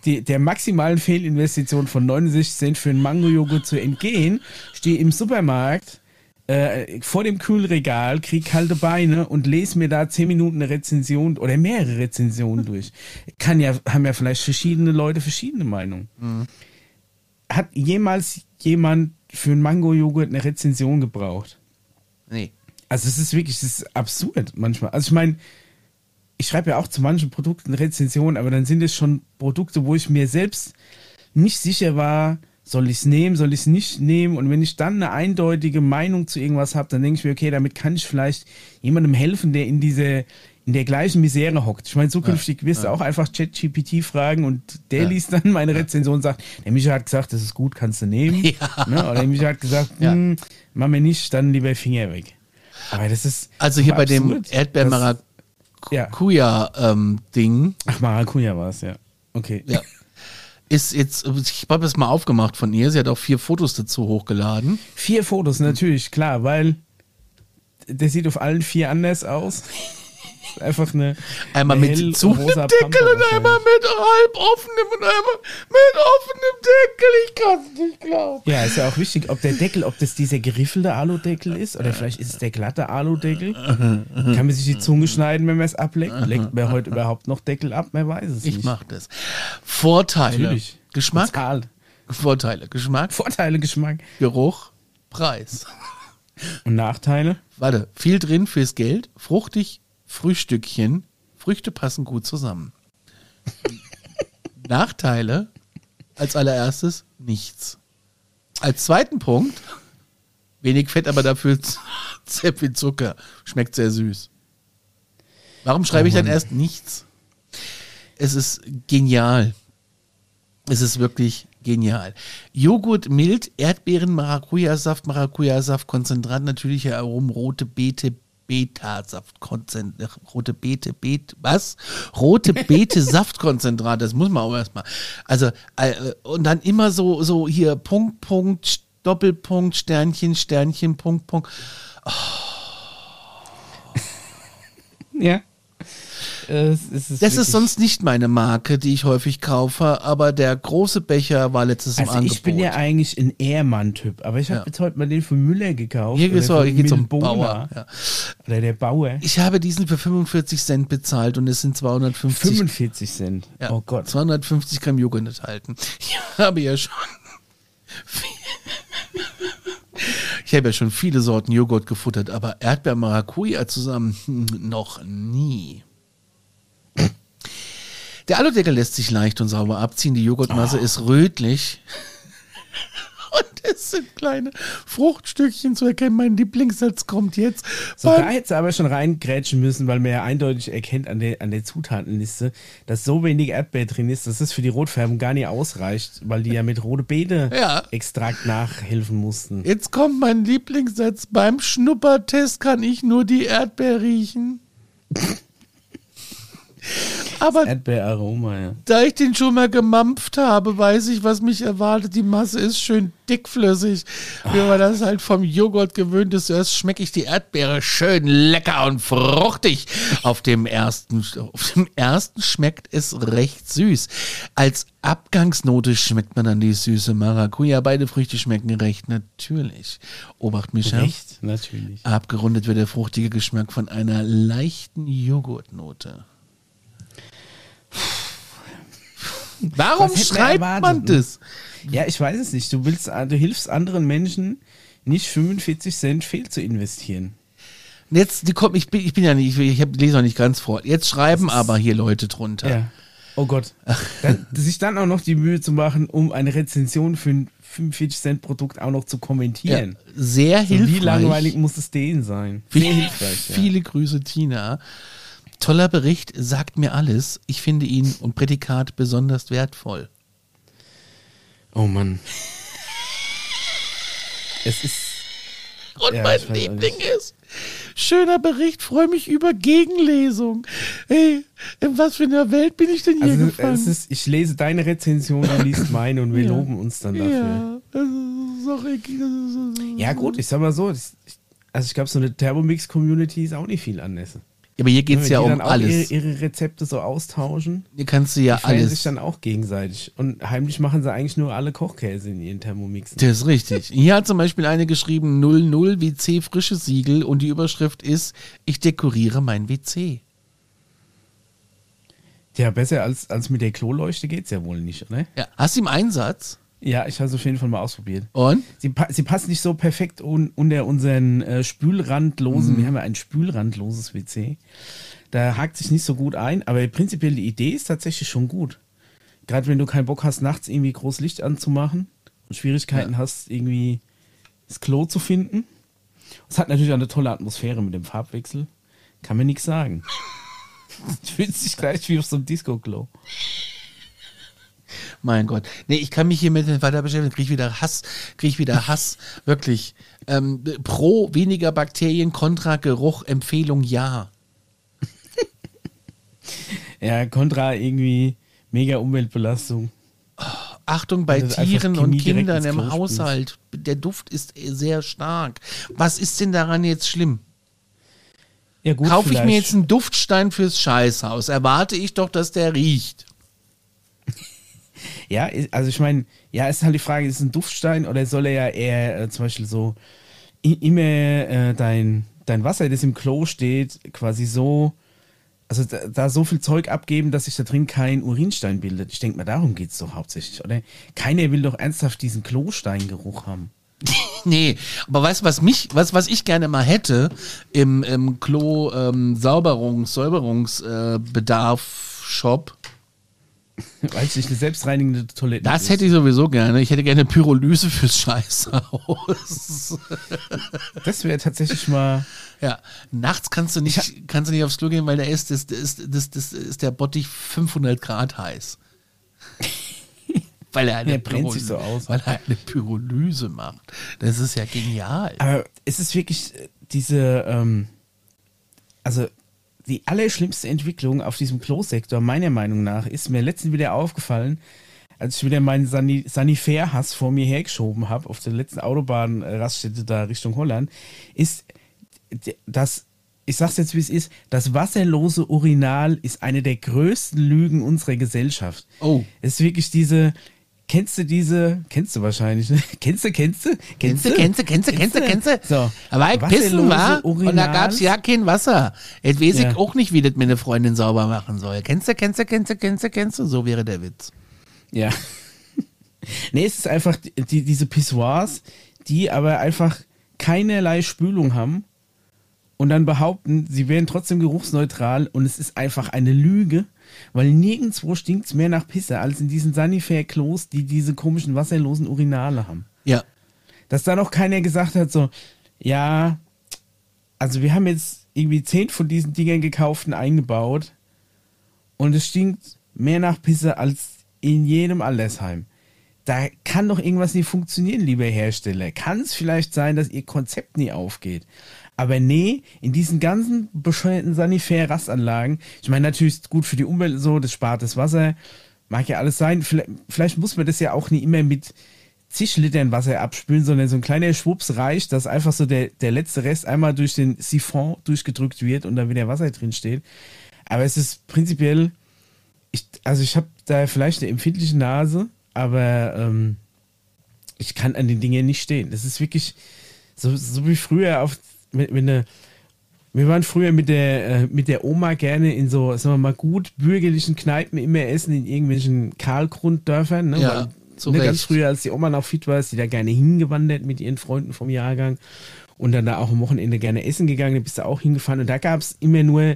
die, der maximalen Fehlinvestition von 69 Cent für einen Mango-Joghurt zu entgehen, stehe im Supermarkt äh, vor dem Kühlregal, krieg kalte Beine und lese mir da 10 Minuten eine Rezension oder mehrere Rezensionen durch. Kann ja, haben ja vielleicht verschiedene Leute verschiedene Meinungen. Hat jemals jemand für einen Mango-Joghurt eine Rezension gebraucht? Nee. Also es ist wirklich, es ist absurd manchmal. Also ich meine, ich schreibe ja auch zu manchen Produkten Rezensionen, aber dann sind es schon Produkte, wo ich mir selbst nicht sicher war, soll ich es nehmen, soll ich es nicht nehmen. Und wenn ich dann eine eindeutige Meinung zu irgendwas habe, dann denke ich mir, okay, damit kann ich vielleicht jemandem helfen, der in diese in der gleichen Misere hockt. Ich meine, zukünftig wirst du auch einfach ChatGPT fragen und der Ja. liest dann meine Rezension und sagt, der Micha hat gesagt, das ist gut, kannst du nehmen. Ja. Ne? Oder der Micha hat gesagt, Ja. hm, mach mir nicht, dann lieber Finger weg. Aber das ist. Also hier bei dem absurd, Erdbeer dass- Ja. Maracuja ähm, Ding, Ach, Maracuja war es, ja. Okay. Ja. Ist jetzt, ich habe das mal aufgemacht von ihr. Sie hat auch vier Fotos dazu hochgeladen. Vier Fotos, natürlich, klar, weil der sieht auf allen vier anders aus. Einfach eine. Einmal eine mit hell- zu rosa Deckel und einmal mit halb offenem und einmal mit offenem Deckel. Ich kann es nicht glauben. Ja, ist ja auch wichtig, ob der Deckel, ob das dieser geriffelte Aludeckel ist oder vielleicht ist es der glatte Aludeckel. Kann man sich die Zunge schneiden, wenn man es ableckt? Leckt man heute überhaupt noch Deckel ab? Man weiß es Ich nicht. mach das. Vorteile. Natürlich. Geschmack. Bezahlt. Vorteile. Geschmack, Vorteile, Geschmack Geruch, Preis. und Nachteile. Warte, viel drin fürs Geld, fruchtig, Frühstückchen. Früchte passen gut zusammen. Nachteile, als allererstes nichts. Als zweiten Punkt, wenig Fett, aber dafür sehr viel Zucker. Schmeckt sehr süß. Warum schreibe Oh ich dann erst nichts? Es ist genial. Es ist wirklich genial. Joghurt mild, Erdbeeren, Maracuja-Saft, Maracuja-Saft, Konzentrat, natürliche Aromen, rote Beete, Beta-Saft, Konzentrat, rote Beete, Bet, was? Rote Beete, Saftkonzentrat, das muss man auch erstmal. Also, äh, und dann immer so, so hier Punkt, Punkt, Doppelpunkt, Sternchen, Sternchen, Punkt, Punkt. Ja. Es, es ist Das ist sonst nicht meine Marke, die ich häufig kaufe, aber der große Becher war letztes im Also Angebot. ich bin ja eigentlich ein Ehrmann-Typ, aber ich habe Ja. jetzt heute mal den von Müller gekauft. hier geht's, hier geht's um. Bauer. Ja. Oder der Bauer. Ich habe diesen für 45 Cent bezahlt und es sind 250, 45 Cent. ja, Oh Gott. 250 Gramm Joghurt enthalten. Ich habe ja schon Ich habe ja schon viele Sorten Joghurt gefuttert, aber Erdbeer-Maracuja zusammen hm, noch nie. Der Aludeckel lässt sich leicht und sauber abziehen. Die Joghurtmasse ist rötlich. Und es sind kleine Fruchtstückchen zu erkennen. Mein Lieblingssatz kommt jetzt. So, da hätte sie aber schon reingrätschen müssen, weil man ja eindeutig erkennt an der, an der Zutatenliste, dass so wenig Erdbeer drin ist, dass es für die Rotfärbung gar nicht ausreicht, weil die ja mit rote Beete Ja. Nachhelfen mussten. Jetzt kommt mein Lieblingssatz. Beim Schnuppertest kann ich nur die Erdbeer riechen. Aber Erdbeeraroma, ja. da ich den schon mal gemampft habe, weiß ich, was mich erwartet. Die Masse ist schön dickflüssig. Wie man das halt vom Joghurt gewöhnt ist. Zuerst schmecke ich die Erdbeere schön lecker und fruchtig. Auf dem ersten, auf dem ersten schmeckt es recht süß. Als Abgangsnote schmeckt man dann die süße Maracuja. Beide Früchte schmecken recht natürlich. Obacht, Micha. Recht? Natürlich. Abgerundet wird der fruchtige Geschmack von einer leichten Joghurtnote. Warum schreibt man ne? das? Ja, ich weiß es nicht. Du willst, du hilfst anderen Menschen, nicht 45 Cent fehl zu investieren. Jetzt, die kommen, ich bin, ich bin ja nicht, ich hab, lese noch nicht ganz vor. Jetzt schreiben aber hier Leute drunter. Ja. Oh Gott. Dann, sich dann auch noch die Mühe zu machen, um eine Rezension für ein 45 Cent Produkt auch noch zu Ja, kommentieren. sehr So, hilfreich. wie langweilig muss es denen sein? Sehr hilfreich. Ja. Viele Grüße, Tina. Toller Bericht, sagt mir alles. Ich finde ihn und Prädikat besonders wertvoll. Oh Mann. Es ist. Und Ja, mein Liebling ist. Schöner Bericht, freue mich über Gegenlesung. Hey, in was für einer Welt bin ich denn hier Also, gefangen? es ist, ich lese deine Rezension, du liest meine und wir Ja. loben uns dann dafür. ja, egal. Ja, gut, ich sag mal so. Das, ich, also, ich glaube, so eine Thermomix-Community ist auch nicht viel anders. Aber hier geht es ja um alles. Ihre, ihre Rezepte so austauschen. Hier kannst du ja die feiern sich alles. dann auch gegenseitig. Und heimlich machen sie eigentlich nur alle Kochkäse in ihren Thermomixen. Das ist richtig. Hier hat zum Beispiel eine geschrieben 00 WC frische Siegel und die Überschrift ist, ich dekoriere mein WC. Ja, besser als, als mit der Kloleuchte geht's ja wohl nicht, oder? Ja. Hast du im Einsatz? Ja, ich habe es auf jeden Fall mal ausprobiert. Und? Sie, pa sie passt nicht so perfekt un unter unseren äh, spülrandlosen, Mhm. wir haben ja ein spülrandloses WC. Da hakt sich nicht so gut ein, aber prinzipiell die Idee ist tatsächlich schon gut. Gerade wenn du keinen Bock hast, nachts irgendwie groß Licht anzumachen und Schwierigkeiten hast, irgendwie das Klo zu finden. Es hat natürlich auch eine tolle Atmosphäre mit dem Farbwechsel. Kann mir nichts sagen. Du fühlst dich gleich wie auf so einem Disco-Klo. Mein Gott. Nee, ich kann mich hier mit weiter beschäftigen, kriege ich wieder Hass, kriege ich wieder Hass, wirklich. Ähm, pro weniger Bakterien, kontra Geruch, Empfehlung ja. Ja, kontra irgendwie mega Umweltbelastung. Achtung bei Tieren und Kindern im Haushalt. Der Duft ist sehr stark. Was ist denn daran jetzt schlimm? Ja, gut, Kaufe ich mir jetzt einen Duftstein fürs Scheißhaus, erwarte ich doch, dass der riecht. Ja, also ich meine, ja, ist halt die Frage, ist es ein Duftstein oder soll er ja eher äh, zum Beispiel so immer äh, dein, dein Wasser, das im Klo steht, quasi so, also da, da so viel Zeug abgeben, dass sich da drin kein Urinstein bildet. Ich denke mal, darum geht es doch hauptsächlich, oder? Keiner will doch ernsthaft diesen Klosteingeruch haben. Nee, aber weißt du, was mich, was, was ich gerne mal hätte im, im Klo ähm, Sauberungs, Säuberungsbedarf Shop, Weiß nicht, eine selbstreinigende Toilette. das hätte ich sowieso gerne. Ich hätte gerne Pyrolyse fürs Scheißhaus. Das wäre tatsächlich mal. ja, nachts kannst du nicht, kannst du nicht aufs Klo gehen, weil da ist, das, das, das, das ist der Bottich 500 Grad heiß. weil er eine sich so. Weil er eine Pyrolyse macht. Das ist ja genial. Aber es ist wirklich äh, diese, ähm, also die allerschlimmste Entwicklung auf diesem Klosektor, meiner Meinung nach, ist mir letztens wieder aufgefallen, als ich wieder meinen Sani Sanifair-Hass vor mir hergeschoben habe, auf der letzten Autobahnraststätte da Richtung Holland, ist, d- dass ich sag's jetzt wie es ist, das wasserlose Urinal ist eine der größten Lügen unserer Gesellschaft. Oh. Es ist wirklich diese, kennst du diese, kennst du wahrscheinlich, ne? Kennst du, kennst du? Kennst du, kennst du, kennst du, kennst du, kennst du? So. Aber ich pissen war und da gab's ja kein Wasser. Jetzt weiß Ja. ich auch nicht, wie das meine Freundin sauber machen soll. Kennst du, kennst du, kennst du, kennst du, kennst du? So wäre der Witz. Ja. nee, es ist einfach die, diese Pissoirs, die aber einfach keinerlei Spülung haben und dann behaupten, sie wären trotzdem geruchsneutral und es ist einfach eine Lüge, weil nirgendwo stinkt es mehr nach Pisse als in diesen Sanifair-Klos, die diese komischen wasserlosen Urinale haben. Ja. Dass da noch keiner gesagt hat, so, ja, also wir haben jetzt irgendwie zehn von diesen Dingern gekauft und eingebaut und es stinkt mehr nach Pisse als in jedem Altersheim. Da kann doch irgendwas nicht funktionieren, lieber Hersteller. Kann es vielleicht sein, dass ihr Konzept nie aufgeht. Aber nee, in diesen ganzen bescheuerten Sanitär-Rastanlagen, ich meine, natürlich ist gut für die Umwelt so, das spart das Wasser, mag ja alles sein. Vielleicht, vielleicht muss man das ja auch nie immer mit zig Litern Wasser abspülen, sondern so ein kleiner Schwupps reicht, dass einfach so der, der letzte Rest einmal durch den Siphon durchgedrückt wird und da wieder Wasser drin steht. Aber es ist prinzipiell, ich, also ich habe da vielleicht eine empfindliche Nase, aber ähm, ich kann an den Dingen nicht stehen. Das ist wirklich so, so wie früher auf, wenn, wenn eine, wir waren früher mit der, äh, mit der Oma gerne in so, sagen wir mal, gut bürgerlichen Kneipen immer essen in irgendwelchen Kahlgrunddörfern. Ne? Ja, Weil, zu ne, ganz früher, als die Oma noch fit war, ist sie da gerne hingewandert mit ihren Freunden vom Jahrgang und dann da auch am Wochenende gerne essen gegangen, da bist du auch hingefahren und da gab es immer nur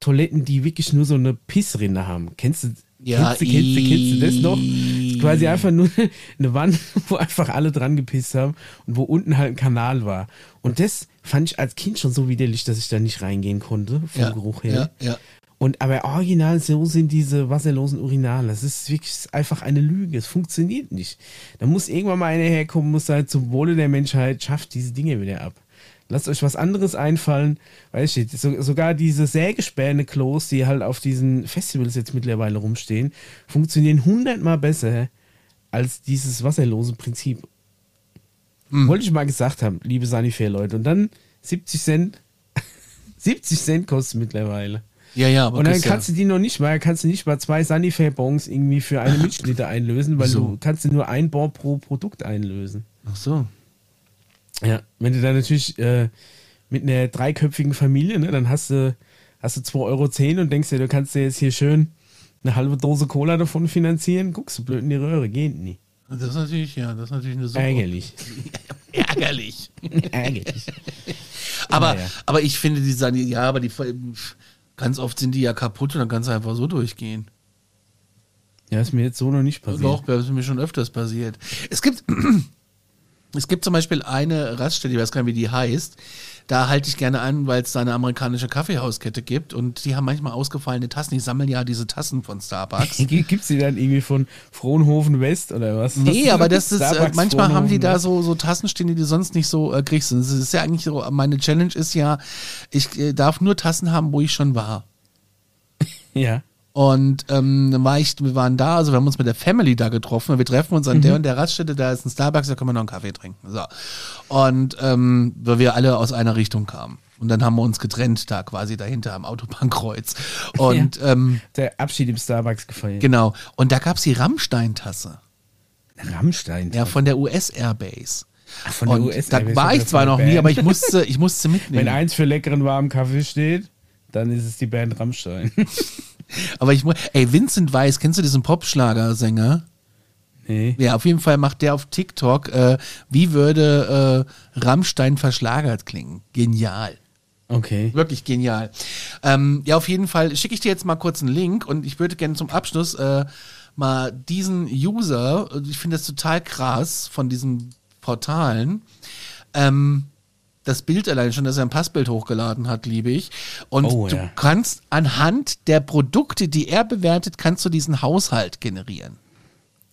Toiletten, die wirklich nur so eine Pissrinne haben. Kennst du, Ja, kennst, du, kennst, du, kennst du das noch? Ist quasi einfach nur eine Wand, wo einfach alle dran gepisst haben und wo unten halt ein Kanal war. Und das fand ich als Kind schon so widerlich, dass ich da nicht reingehen konnte, vom Ja, Geruch her. ja, ja. Und aber original so sind diese wasserlosen Urinale. Das ist wirklich einfach eine Lüge. Es funktioniert nicht. Da muss irgendwann mal einer herkommen, muss sagen, zum Wohle der Menschheit, schafft diese Dinge wieder ab. Lasst euch was anderes einfallen. Weißt du, so, sogar diese Sägespäne-Klos, die halt auf diesen Festivals jetzt mittlerweile rumstehen, funktionieren hundertmal besser als dieses wasserlose Prinzip. Wollte ich mal gesagt haben, liebe Sanifair-Leute. Und dann 70 Cent. 70 Cent kostet mittlerweile. Ja, ja, aber Und dann kriegst ja- kannst du die noch nicht mal, kannst du nicht mal zwei Sanifair-Bons irgendwie für eine Milchliter einlösen, weil Wieso? du kannst du nur ein Bon pro Produkt einlösen. Ach so. Ja, wenn du dann natürlich äh, mit einer dreiköpfigen Familie, ne, dann hast du, hast du 2,10 Euro und denkst dir, du kannst dir jetzt hier schön eine halbe Dose Cola davon finanzieren, guckst du blöd in die Röhre, geht nie. Das ist natürlich, ja, das ist natürlich eine super. Ärgerlich. Ärgerlich. Ärgerlich. Aber, Naja. aber ich finde, die sagen, ja, aber die ganz oft sind die ja kaputt und dann kannst du einfach so durchgehen. Ja, ist mir jetzt so noch nicht passiert. Doch, das ist mir schon öfters passiert. Es gibt, es gibt zum Beispiel eine Raststätte, ich weiß gar nicht, wie die heißt. Da halte ich gerne an, weil es da eine amerikanische Kaffeehauskette gibt und die haben manchmal ausgefallene Tassen. Die sammeln ja diese Tassen von Starbucks. Gibt's die dann irgendwie von Frohnhofen West oder was? Nee, aber das ist, äh, manchmal haben die da so, so Tassen stehen, die du sonst nicht so äh, kriegst. Und es ist ja eigentlich so, meine Challenge ist ja, ich äh, darf nur Tassen haben, wo ich schon war. Ja. Und ähm, dann war ich, wir waren da, also wir haben uns mit der Family da getroffen. Wir treffen uns an der und der Raststätte, da ist ein Starbucks, da können wir noch einen Kaffee trinken. So. Und ähm, weil wir alle aus einer Richtung kamen. Und dann haben wir uns getrennt, da quasi dahinter am Autobahnkreuz. Und ähm, Der Abschied im Starbucks gefeiert. genau. Und da gab's die Rammstein-Tasse. Rammstein. Ja, von der US Airbase. Ach, von der und US da Airbase war oder ich zwar noch der nie, Band? aber ich musste, ich musste Wenn mitnehmen. eins für leckeren warmen Kaffee steht, dann ist es die Band Rammstein. Aber ich muss, ey, Vincent Weiss, kennst du diesen Popschlagersänger? nee. Ja, auf jeden Fall macht der auf TikTok, äh, wie würde äh, Rammstein verschlagert klingen. Genial. Okay. Wirklich genial. Ähm, ja, auf jeden Fall schicke ich dir jetzt mal kurz einen Link und ich würde gerne zum Abschluss äh, mal diesen User, ich finde das total krass von diesen Portalen, ähm, das Bild allein schon, dass er ein Passbild hochgeladen hat, liebe ich. Und Oh, du ja. kannst anhand der Produkte, die er bewertet, kannst du diesen Haushalt generieren.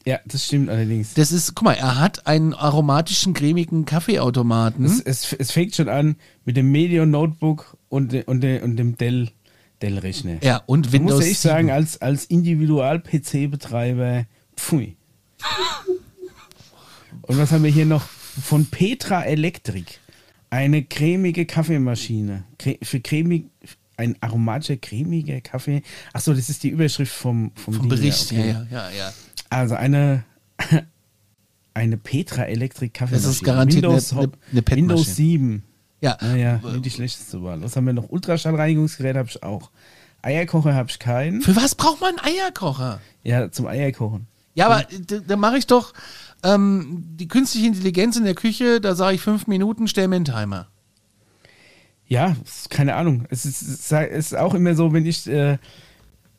Ja, das stimmt allerdings. Das ist, guck mal, er hat einen aromatischen, cremigen Kaffeeautomaten. Es, es, es fängt schon an mit dem Medion Notebook und, und, und dem Dell, Dell Rechner. ja, und Da Windows muss ich 7. sagen, als, als Individual-PC-Betreiber, pfui. Und was haben wir hier noch? Von Petra Electric. Eine cremige Kaffeemaschine. Für cremig, ein aromatischer, cremiger Kaffee. Achso, das ist die Überschrift vom, vom, Vom Bericht, okay. ja, ja, ja. Also eine, eine Petra Elektrik Kaffeemaschine. Das ist garantiert Windows, eine- eine- eine. Windows 7. Ja, Naja, nicht die schlechteste Wahl. Was haben wir noch? Ultraschallreinigungsgerät habe ich auch. Eierkocher habe ich keinen. Für was braucht man einen Eierkocher? Ja, zum Eierkochen. Ja, aber da mache ich doch ähm, die künstliche Intelligenz in der Küche, da sage ich fünf Minuten, stell mir einen Timer. Ja, keine Ahnung. Es ist, es ist auch immer so, wenn ich, äh,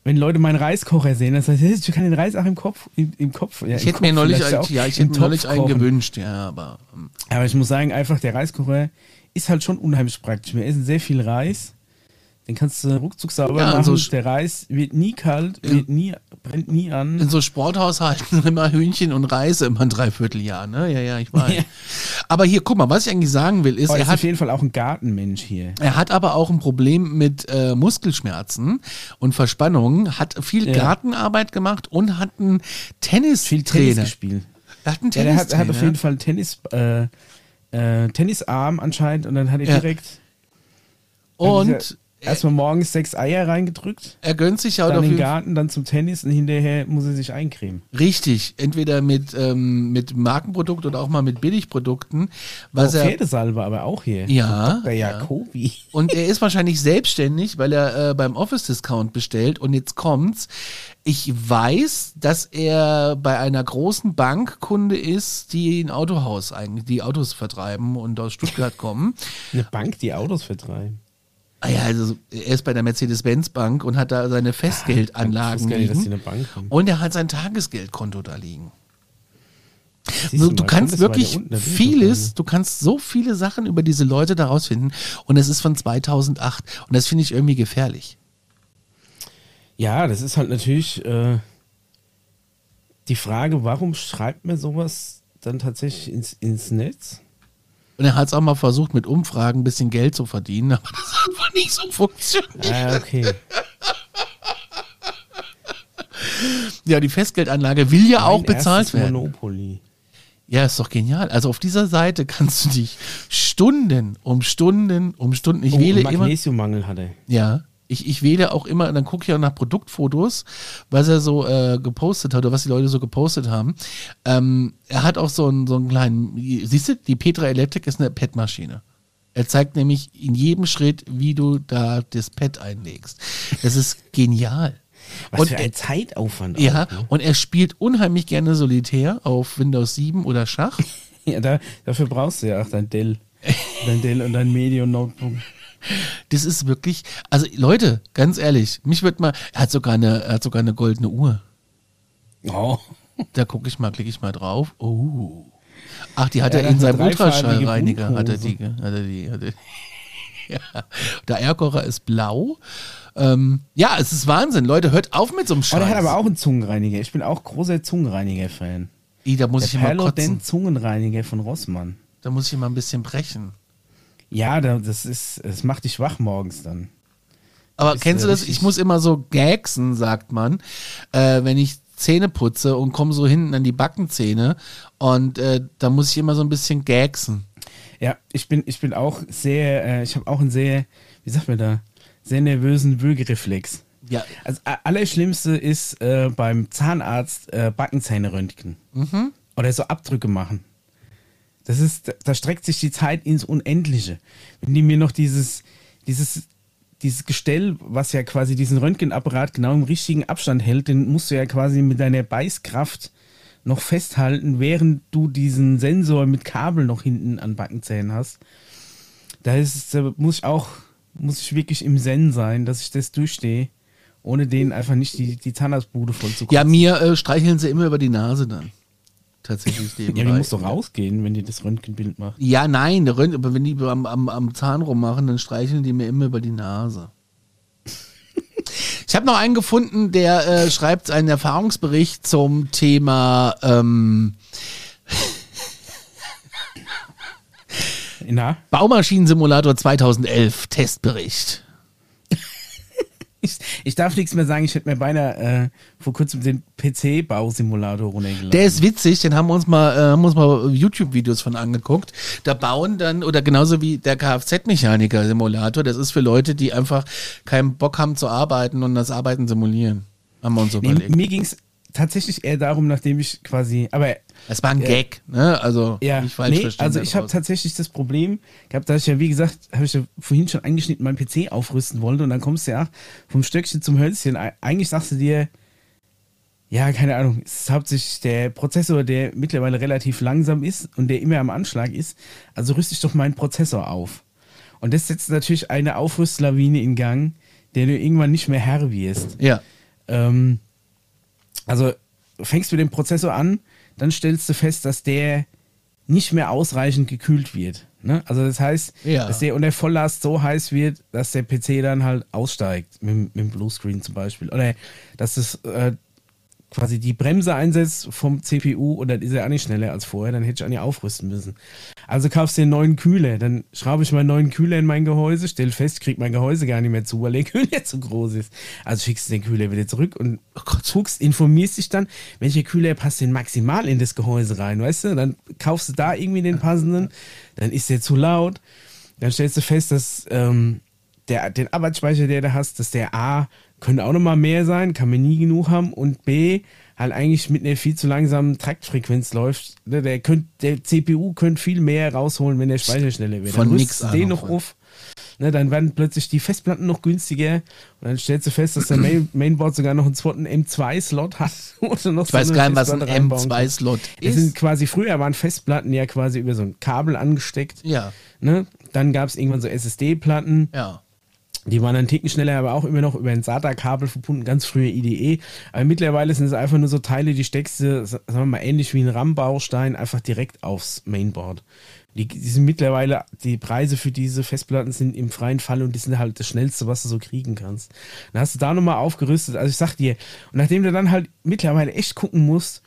wenn Leute meinen Reiskocher sehen, dann sagen sie, ich kann den Reis auch im Kopf, im, im Kopf. Ja, Ich im hätte mir neulich, auch ja, ich hätte mir neulich einen gewünscht, ja, aber ähm, Aber ich muss sagen, einfach der Reiskocher ist halt schon unheimlich praktisch. Wir essen sehr viel Reis. Den kannst du ruckzuck sauber Ja, machen. so der Reis wird nie kalt, wird nie, brennt nie an. in so Sporthaushalten sind immer Hühnchen und Reis immer ein Dreivierteljahr, ne? Ja, ja, ich weiß. Ja. Aber hier, guck mal, was ich eigentlich sagen will, ist, Aber er ist hat auf jeden Fall auch ein Gartenmensch hier. Er hat aber auch ein Problem mit äh, Muskelschmerzen und Verspannungen, hat viel Ja. Gartenarbeit gemacht und hat einen Tennistrainer. Viel Tennis gespielt. Er hat einen Ja, der hat, Tennistrainer. hat auf jeden Fall einen Tennis, äh, äh, Tennisarm anscheinend und dann hat er direkt und erstmal morgens sechs Eier reingedrückt, er gönnt sich ja dann auf in den Garten, dann zum Tennis und hinterher muss er sich eincremen. Richtig, entweder mit, ähm, mit Markenprodukt oder auch mal mit Billigprodukten. Was Oh, er, Pferdesalbe aber auch hier. Ja, ja. Jacobi. und er ist wahrscheinlich selbstständig, weil er äh, beim Office Discount bestellt. Und jetzt kommt's. Ich weiß, dass er bei einer großen Bank Kunde ist, die ein Autohaus eigentlich, die Autos vertreiben und aus Stuttgart kommen. Eine Bank, die Autos vertreiben. Ah ja, also er ist bei der Mercedes-Benz-Bank und hat da seine Festgeldanlagen die liegen. haben. Und er hat sein Tagesgeldkonto da liegen. Du, mal, du kannst wirklich unten, vieles, du kannst so viele Sachen über diese Leute da rausfinden und es ist von 2008 und das finde ich irgendwie gefährlich. Ja, das ist halt natürlich äh, die Frage, warum schreibt man sowas dann tatsächlich ins, ins Netz? Und er hat es auch mal versucht, mit Umfragen ein bisschen Geld zu verdienen, aber das hat wohl nicht so funktioniert. Ah, okay. Ja, die Festgeldanlage will ja auch Mein bezahlt erstes werden. Monopoly. Ja, ist doch genial. Also auf dieser Seite kannst du dich Stunden um Stunden um Stunden. Ich Oh, wähle und immer. Magnesiummangel hat er. Ja. Ich, ich wähle auch immer, dann gucke ich auch nach Produktfotos, was er so äh, gepostet hat oder was die Leute so gepostet haben. Ähm, er hat auch so einen, so einen kleinen, siehst du, die Petra Electric ist eine PET-Maschine. Er zeigt nämlich in jedem Schritt, wie du da das Pad einlegst. Das ist genial. Was und für er, ein Zeitaufwand. ja, auch, ne? und er spielt unheimlich gerne Solitär auf Windows 7 oder Schach. ja da, dafür brauchst du ja auch dein Dell. dein Dell und dein Medium-Notebook. Das ist wirklich, also Leute, ganz ehrlich, mich wird mal, er hat sogar eine, er hat sogar eine goldene Uhr. Oh. Da gucke ich mal, klicke ich mal drauf. Oh. Ach, die hat er der in seinem Ultraschallreiniger. Hat er die, hat er die, hat er ja. Der Eierkocher ist blau. Ähm, ja, es ist Wahnsinn. Leute, hört auf mit so einem Oh, Scheiß. der hat aber auch einen Zungenreiniger. Ich bin auch großer Zungenreiniger-Fan. Da muss Der ich immer kotzen. Perlodent Zungenreiniger von Rossmann. Da muss ich immer ein bisschen brechen. Ja, da- das ist, das macht dich wach morgens dann. Aber Ist, kennst du äh, das? Ich muss immer so gagsen, sagt man, äh, wenn ich Zähne putze und komme so hinten an die Backenzähne und äh, da muss ich immer so ein bisschen gagsen. Ja, ich bin, ich bin auch sehr, äh, ich habe auch einen sehr, wie sagt man da, sehr nervösen Würgereflex. Ja, Also allerschlimmste ist äh, beim Zahnarzt äh, Backenzähne röntgen. Mhm. Oder so Abdrücke machen. Das ist, da- streckt sich die Zeit ins Unendliche. Wenn die mir noch dieses, dieses, dieses Gestell, was ja quasi diesen Röntgenapparat genau im richtigen Abstand hält, den musst du ja quasi mit deiner Beißkraft noch festhalten, während du diesen Sensor mit Kabel noch hinten an Backenzähnen hast. Da ist, da muss ich auch, muss ich wirklich im Zen sein, dass ich das durchstehe, ohne denen einfach nicht die, die Zahnarztbude voll ja mir äh, streicheln sie immer über die Nase dann. Tatsächlich Ja, nebenbei. die muss doch rausgehen, wenn die das Röntgenbild macht. Ja, nein, der Rönt- aber wenn die am, am, am Zahn rummachen, dann streicheln die mir immer über die Nase. Ich habe noch einen gefunden, der äh, schreibt einen Erfahrungsbericht zum Thema ähm, Na? Baumaschinensimulator 2011 Testbericht. Ich, ich darf nichts mehr sagen, ich hätte mir beinahe äh, vor kurzem den PC-Bausimulator runtergeladen. Der ist witzig, den haben wir uns mal, äh, haben uns mal YouTube-Videos von angeguckt. Da bauen dann, oder genauso wie der Kfz-Mechaniker-Simulator, das ist für Leute, die einfach keinen Bock haben zu arbeiten und das Arbeiten simulieren. Haben wir uns nee, überlegt. mir ging es tatsächlich eher darum, nachdem ich quasi, aber Es war ein Gag, ne? Also ja, nicht falsch nee, verstehen. also ich habe tatsächlich das Problem gehabt, dass ich ja, wie gesagt, habe ich ja vorhin schon angeschnitten, meinen PC aufrüsten wollte und dann kommst du ja vom Stöckchen zum Hölzchen. Eig- Eigentlich sagst du dir, ja, keine Ahnung, es ist hauptsächlich der Prozessor, der mittlerweile relativ langsam ist und der immer am Anschlag ist. Also rüste ich doch meinen Prozessor auf. Und das setzt natürlich eine Aufrüstlawine in Gang, der du irgendwann nicht mehr Herr wirst. Ja. Ähm, also fängst du den Prozessor an, dann stellst du fest, dass der nicht mehr ausreichend gekühlt wird. Ne? Also das heißt, Ja. dass der unter Volllast so heiß wird, dass der PC dann halt aussteigt, mit, mit dem Bluescreen zum Beispiel. Oder dass es äh, quasi die Bremse einsetzt vom CPU und dann ist er auch nicht schneller als vorher, dann hätte ich an ihr aufrüsten müssen. Also kaufst du den neuen Kühler, dann schraube ich meinen neuen Kühler in mein Gehäuse, stell fest, krieg mein Gehäuse gar nicht mehr zu, weil der Kühler zu groß ist. Also schickst du den Kühler wieder zurück und guckst, informierst dich dann, welcher Kühler passt denn maximal in das Gehäuse rein, weißt du? Dann kaufst du da irgendwie den passenden, dann ist der zu laut, dann stellst du fest, dass ähm, der, den Arbeitsspeicher, der du hast, dass der A könnte auch nochmal mehr sein, kann man nie genug haben und B halt eigentlich mit einer viel zu langsamen Taktfrequenz läuft. Ne, Der, könnt, der CPU könnte viel mehr rausholen, wenn der Speicher schneller wird. Von nix rüstest du den noch von. auf. Ne, dann werden plötzlich die Festplatten noch günstiger und dann stellst du fest, dass der Main Mainboard sogar noch einen zweiten M2-Slot hat. Oder noch Ich weiß gar nicht, was ein M2-Slot Es sind ist. quasi, früher waren Festplatten ja quasi über so ein Kabel angesteckt. Ja, Ne? Dann gab es irgendwann so SSD-Platten. ja. Die waren einen Ticken schneller, aber auch immer noch über ein SATA-Kabel verbunden, ganz früher IDE. Aber mittlerweile sind es einfach nur so Teile, die steckst du, sagen wir mal, ähnlich wie ein RAM-Baustein, einfach direkt aufs Mainboard. Die, die sind mittlerweile, die Preise für diese Festplatten sind im freien Fall und die sind halt das Schnellste, was du so kriegen kannst. Dann hast du da nochmal aufgerüstet. Also ich sag dir, und nachdem du dann halt mittlerweile echt gucken musst,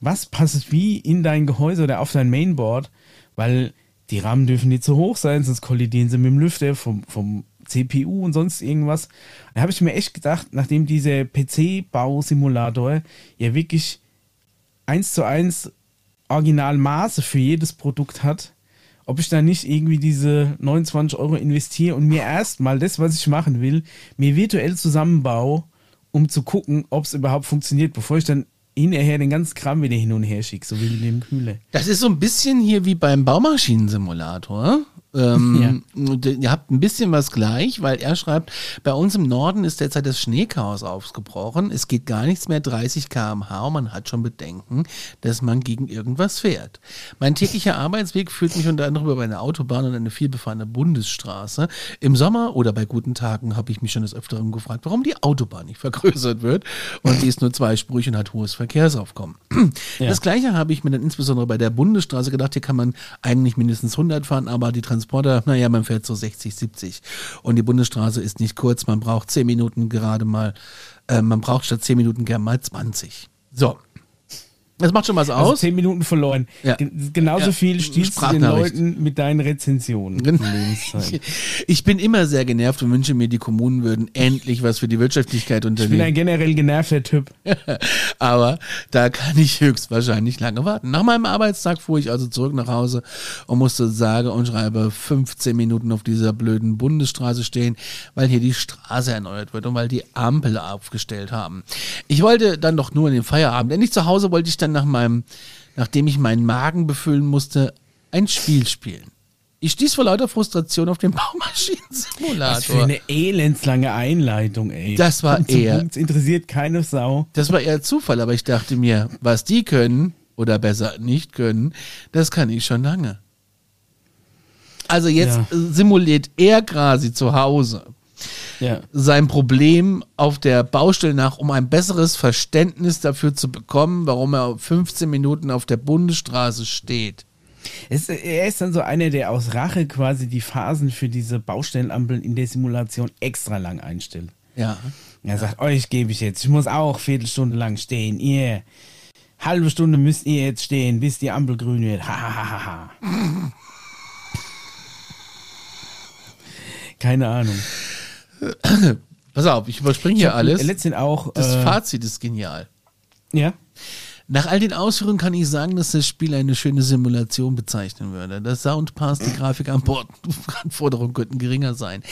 was passt wie in dein Gehäuse oder auf dein Mainboard, weil die RAM dürfen nicht zu hoch sein, sonst kollidieren sie mit dem Lüfter vom, vom CPU und sonst irgendwas. Da habe ich mir echt gedacht, nachdem dieser PC-Bausimulator ja wirklich eins zu eins Originalmaße für jedes Produkt hat, ob ich da nicht irgendwie diese 29 Euro investiere und mir erstmal das, was ich machen will, mir virtuell zusammenbaue, um zu gucken, ob es überhaupt funktioniert, bevor ich dann hinterher den ganzen Kram wieder hin und her schicke, so wie in dem Kühler. Das ist so ein bisschen hier wie beim Baumaschinensimulator. Ähm, und Ihr habt ein bisschen was gleich, weil er schreibt, bei uns im Norden ist derzeit das Schneechaos aufgebrochen. Es geht gar nichts mehr 30 km/h und man hat schon Bedenken, dass man gegen irgendwas fährt. Mein täglicher Arbeitsweg führt mich unter anderem über eine Autobahn und eine vielbefahrene Bundesstraße. Im Sommer oder bei guten Tagen habe ich mich schon des Öfteren gefragt, warum die Autobahn nicht vergrößert wird. Und die ist nur zweispurig und hat hohes Verkehrsaufkommen. Das gleiche habe ich mir dann insbesondere bei der Bundesstraße gedacht, hier kann man eigentlich mindestens 100 fahren, aber die Transporter, naja, man fährt so 60, 70. Und die Bundesstraße ist nicht kurz, man braucht 10 Minuten gerade mal, äh, man braucht statt 10 Minuten gern mal 20. So. Das macht schon was Also aus. zehn Minuten verloren. Ja. Gen- Genauso Ja. viel stiehlst du den. Leuten mit deinen Rezensionen. Gen- in Lebenszeit. Ich bin immer sehr genervt und wünsche mir, die Kommunen würden endlich was für die Wirtschaftlichkeit Ich bin unternehmen. ein generell genervter Typ. Aber da kann ich höchstwahrscheinlich lange warten. Nach meinem Arbeitstag fuhr ich also zurück nach Hause und musste sage und schreibe 15 Minuten auf dieser blöden Bundesstraße stehen, weil hier die Straße erneuert wird und weil die Ampel aufgestellt haben. Ich wollte dann doch nur in den Feierabend. Endlich zu Hause wollte ich dann nach meinem, nachdem ich meinen Magen befüllen musste, ein Spiel spielen. Ich stieß vor lauter Frustration auf den Baumaschinensimulator. Was für eine elendslange Einleitung, ey. Das war Kommt eher- Punkt, interessiert keine Sau. Das war eher Zufall, aber ich dachte mir, was die können oder besser nicht können, das kann ich schon lange. Also jetzt Ja. simuliert er quasi zu Hause Ja. sein Problem auf der Baustelle nach, um ein besseres Verständnis dafür zu bekommen, warum er 15 Minuten auf der Bundesstraße steht. Es, er ist dann so einer, der aus Rache quasi die Phasen für diese Baustellenampeln in der Simulation extra lang einstellt. Ja. Er sagt, euch gebe ich jetzt, ich muss auch Viertelstunde lang stehen, ihr. Halbe Stunde müsst ihr jetzt stehen, bis die Ampel grün wird. Ha, ha, ha, ha. Keine Ahnung. Pass auf, ich überspringe hier alles. Letztendlich auch. Das äh, Fazit ist genial. Ja. Nach all den Ausführungen kann ich sagen, dass das Spiel eine schöne Simulation bezeichnen würde. Das Soundpass, die Grafik an Bord, Anforderungen könnten geringer sein.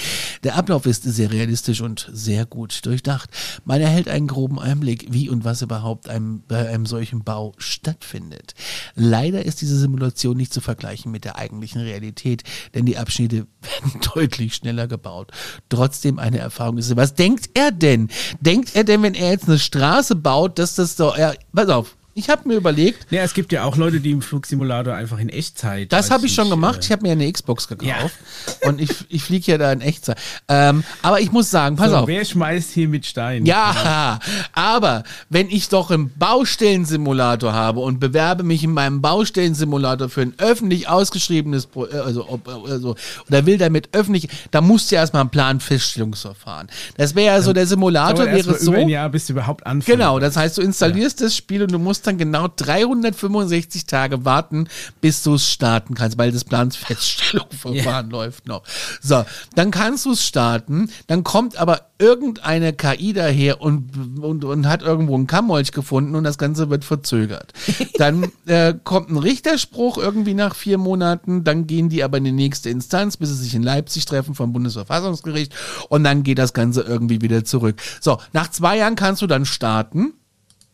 Der Ablauf ist sehr realistisch und sehr gut durchdacht. Man erhält einen groben Einblick, wie und was überhaupt einem, bei einem solchen Bau stattfindet. Leider ist diese Simulation nicht zu vergleichen mit der eigentlichen Realität, denn die Abschnitte werden deutlich schneller gebaut. Trotzdem eine Erfahrung ist. Was denkt er denn? Denkt er denn, wenn er jetzt eine Straße baut, dass das so, ja, pass auf, ich habe mir überlegt. Ja, es gibt ja auch Leute, die im Flugsimulator einfach in Echtzeit. Das habe ich schon gemacht. äh, Ich habe mir eine Xbox gekauft und ich, ich fliege ja da in Echtzeit. Ähm, aber ich muss sagen, pass so, auf. Wer schmeißt hier mit Steinen? Ja, aber wenn ich doch einen Baustellensimulator habe und bewerbe mich in meinem Baustellensimulator für ein öffentlich ausgeschriebenes, Pro- äh, also, ob- also oder will damit öffentlich, da musst du ja erstmal ein Planfeststellungsverfahren. Das wäre ja so, der Simulator wäre so. über ein Jahr, bis du überhaupt anfängst. Genau, das heißt, du installierst das Spiel und du musst dann genau 365 Tage warten, bis du es starten kannst, weil das Planfeststellungsverfahren läuft noch. So, dann kannst du es starten, dann kommt aber irgendeine KI daher und, und, und hat irgendwo einen Kammolch gefunden und das Ganze wird verzögert. Dann äh, kommt ein Richterspruch irgendwie nach vier Monaten, dann gehen die aber in die nächste Instanz, bis sie sich in Leipzig treffen vom Bundesverfassungsgericht und dann geht das Ganze irgendwie wieder zurück. So, nach zwei Jahren kannst du dann starten.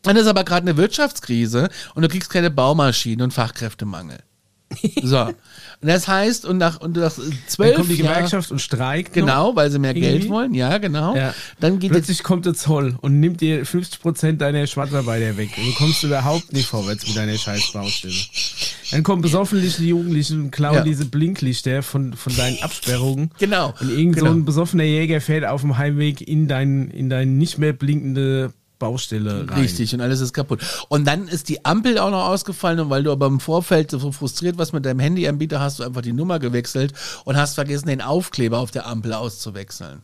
Dann ist aber gerade eine Wirtschaftskrise und du kriegst keine Baumaschinen und Fachkräftemangel. So. Und das heißt, und nach, und nach zwölf Dann kommt die Gewerkschaft und streikt. Genau, weil sie mehr Geld Irgendwie? wollen, ja, genau. Ja. Dann geht jetzt, Plötzlich kommt der Zoll und nimmt dir 50% deiner Schwarzarbeiter weg. Und du kommst überhaupt nicht vorwärts mit deiner scheiß Baustelle. Dann kommen besoffenliche Jugendliche und klauen Ja. diese Blinklichter von, von deinen Absperrungen. Genau, Und irgend so genau. ein besoffener Jäger fährt auf dem Heimweg in dein, in dein nicht mehr blinkende Baustelle rein. Richtig, und alles ist kaputt. Und dann ist die Ampel auch noch ausgefallen und weil du aber im Vorfeld so frustriert warst mit deinem Handyanbieter, hast du einfach die Nummer gewechselt und hast vergessen, den Aufkleber auf der Ampel auszuwechseln.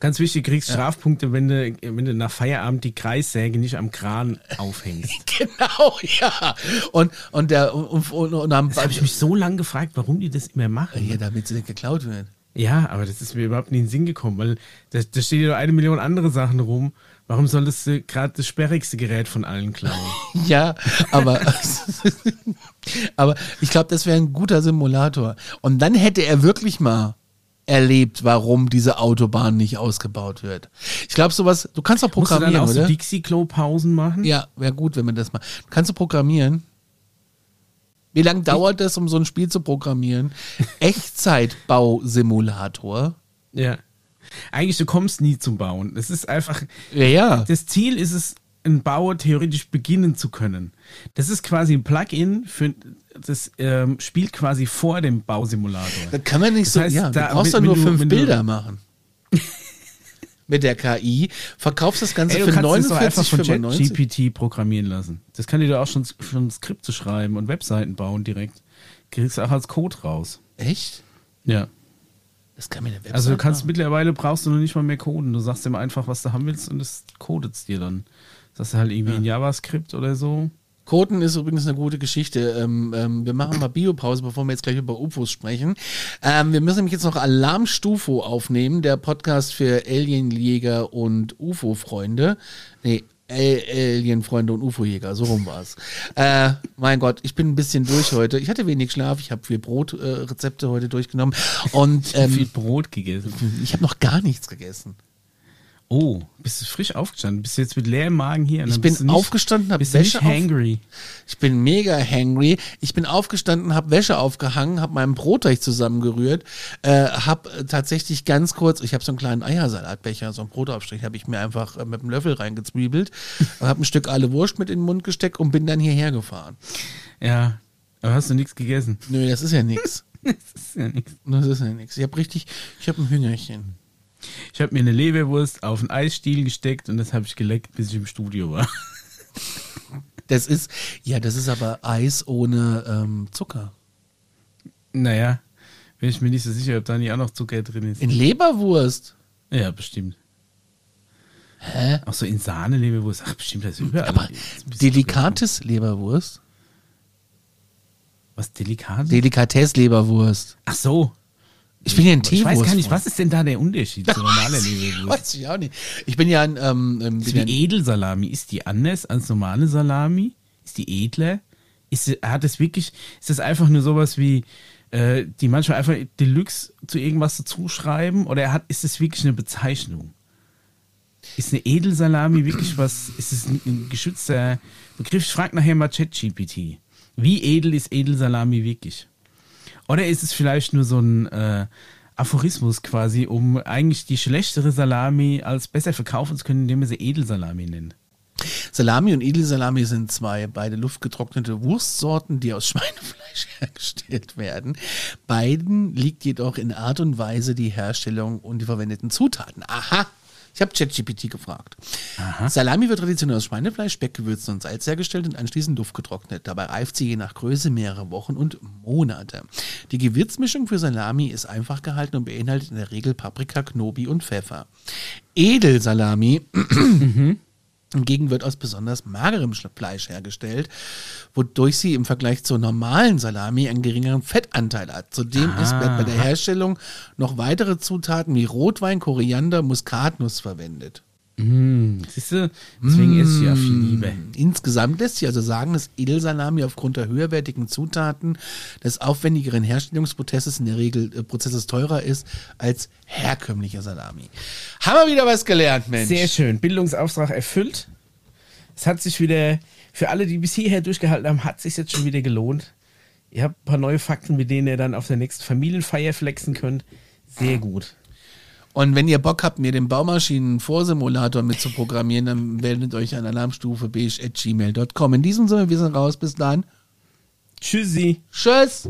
Ganz wichtig, du kriegst Strafpunkte, wenn du, wenn du nach Feierabend die Kreissäge nicht am Kran aufhängst. Genau, ja. Und, und der, und, und, und am, Das habe ich mich so lange gefragt, warum die das immer machen. ja, damit sie nicht geklaut wird. Ja, aber das ist mir überhaupt nie in den Sinn gekommen, weil da, da steht ja noch eine Million andere Sachen rum. Warum solltest du gerade das sperrigste Gerät von allen klauen? Ja, aber, aber ich glaube, das wäre ein guter Simulator. Und dann hätte er wirklich mal erlebt, warum diese Autobahn nicht ausgebaut wird. Ich glaube, sowas, du kannst doch Musst du dann programmieren, auch so oder? Dixie-Klo-Pausen machen? Ja, wäre gut, wenn wir das mal. Kannst du programmieren? Wie lange dauert das, um so ein Spiel zu programmieren? Echtzeitbausimulator. Ja. Eigentlich, du kommst nie zum Bauen. Es ist einfach, Ja, ja. das Ziel ist es, einen Bauer theoretisch beginnen zu können. Das ist quasi ein Plugin für das ähm, spielt quasi vor dem Bausimulator. Da kann man nicht Das so, heißt, ja, da- du brauchst doch nur fünf du- Bilder machen. Mit der KI verkaufst das Ganze Ey, du für kannst das doch einfach von 49,95. ChatGPT programmieren lassen. Das kann dir doch auch schon, schon ein Skript zu schreiben und Webseiten bauen direkt. Kriegst du auch als Code raus. Echt? Ja. Das kann mir eine Website Also du kannst machen. mittlerweile brauchst du noch nicht mal mehr coden. Du sagst ihm einfach, was du haben willst und es codet es dir dann. Sagst du halt irgendwie in JavaScript oder so. Coden ist übrigens eine gute Geschichte. Ähm, ähm, wir machen mal Biopause, bevor wir jetzt gleich über UFOs sprechen. Ähm, wir müssen nämlich jetzt noch Alarmstufo aufnehmen, der Podcast für Alienjäger und UFO-Freunde. Nee, Al- Alienfreunde und UFO-Jäger, so rum war's. Äh, mein Gott, ich bin ein bisschen durch heute. Ich hatte wenig Schlaf, ich habe viel Brotrezepte äh, heute durchgenommen und viel ähm, Brot gegessen. ich habe noch gar nichts gegessen. Oh, bist du frisch aufgestanden? Bist du jetzt mit leerem Magen hier? Ich bin nicht, aufgestanden, habe Wäsche nicht auf, hangry? Ich bin mega hangry. Ich bin aufgestanden, habe Wäsche aufgehangen, habe meinen Brotteig zusammengerührt, äh, habe tatsächlich ganz kurz, ich habe so einen kleinen Eiersalatbecher, so einen Brotaufstrich, habe ich mir einfach äh, mit einem Löffel reingezwiebelt, habe ein Stück alle Wurst mit in den Mund gesteckt und bin dann hierher gefahren. Ja. Aber hast du nichts gegessen? Nö, das ist ja nix. Das ist ja nichts. Das ist ja nix. Ich habe richtig, ich habe ein Hüngerchen. Ich habe mir eine Leberwurst auf einen Eisstiel gesteckt und das habe ich geleckt, bis ich im Studio war. Das ist, ja, das ist aber Eis ohne ähm, Zucker. Naja, bin ich mir nicht so sicher, ob da nicht auch noch Zucker drin ist. In Leberwurst. Ja, bestimmt. Hä? Auch so in Sahne Leberwurst. Ach, bestimmt, das ist überall. Aber delikates Leberwurst. Was delikat? Delikatess Leberwurst. Ach so. Ich bin ja ein Ich weiß gar nicht, was ist denn da der Unterschied zu normaler Leberwurst? Weiß ich auch nicht. Ich bin ja ein, ähm, ähm, bin ja ein Die Edelsalami, ist die anders als normale Salami? Ist die edler? Ist, hat es wirklich, ist das einfach nur sowas wie, äh, die manchmal einfach Deluxe zu irgendwas dazu schreiben? Oder hat, ist es wirklich eine Bezeichnung? Ist eine Edelsalami wirklich was, ist es ein, ein geschützter Begriff? Ich frage nachher mal ChatGPT. Wie edel ist Edelsalami wirklich? Oder ist es vielleicht nur so ein äh, Aphorismus quasi, um eigentlich die schlechtere Salami als besser verkaufen zu können, indem wir sie Edelsalami nennen? Salami und Edelsalami sind zwei beide luftgetrocknete Wurstsorten, die aus Schweinefleisch hergestellt werden. Beiden liegt jedoch in Art und Weise die Herstellung und die verwendeten Zutaten. Aha! Ich habe ChatGPT gefragt. Salami wird traditionell aus Schweinefleisch, Speck, Gewürzen und Salz hergestellt und anschließend luftgetrocknet. Dabei reift sie je nach Größe mehrere Wochen und Monate. Die Gewürzmischung für Salami ist einfach gehalten und beinhaltet in der Regel Paprika, Knobi und Pfeffer. Edelsalami Hingegen wird aus besonders magerem Sch- Fleisch hergestellt, wodurch sie im Vergleich zur normalen Salami einen geringeren Fettanteil hat. Zudem ist Ah. bei der Herstellung noch weitere Zutaten wie Rotwein, Koriander, Muskatnuss verwendet. Mm, siehst du, deswegen esse ich ja viel lieber. Insgesamt lässt sich also sagen, dass Edelsalami aufgrund der höherwertigen Zutaten des aufwendigeren Herstellungsprozesses in der Regel äh, Prozesses teurer ist als herkömmliche Salami. Haben wir wieder was gelernt, Mensch. Sehr schön. Bildungsauftrag erfüllt. Es hat sich wieder, für alle, die bis hierher durchgehalten haben, hat sich jetzt schon wieder gelohnt. Ihr habt ein paar neue Fakten, mit denen ihr dann auf der nächsten Familienfeier flexen könnt. Sehr gut. Und wenn ihr Bock habt, mir den Baumaschinen-Vorsimulator mit zu programmieren, dann meldet euch an alarmstufe.gmail.com. In diesem Sinne, wir sind raus. Bis dann. Tschüssi. Tschüss.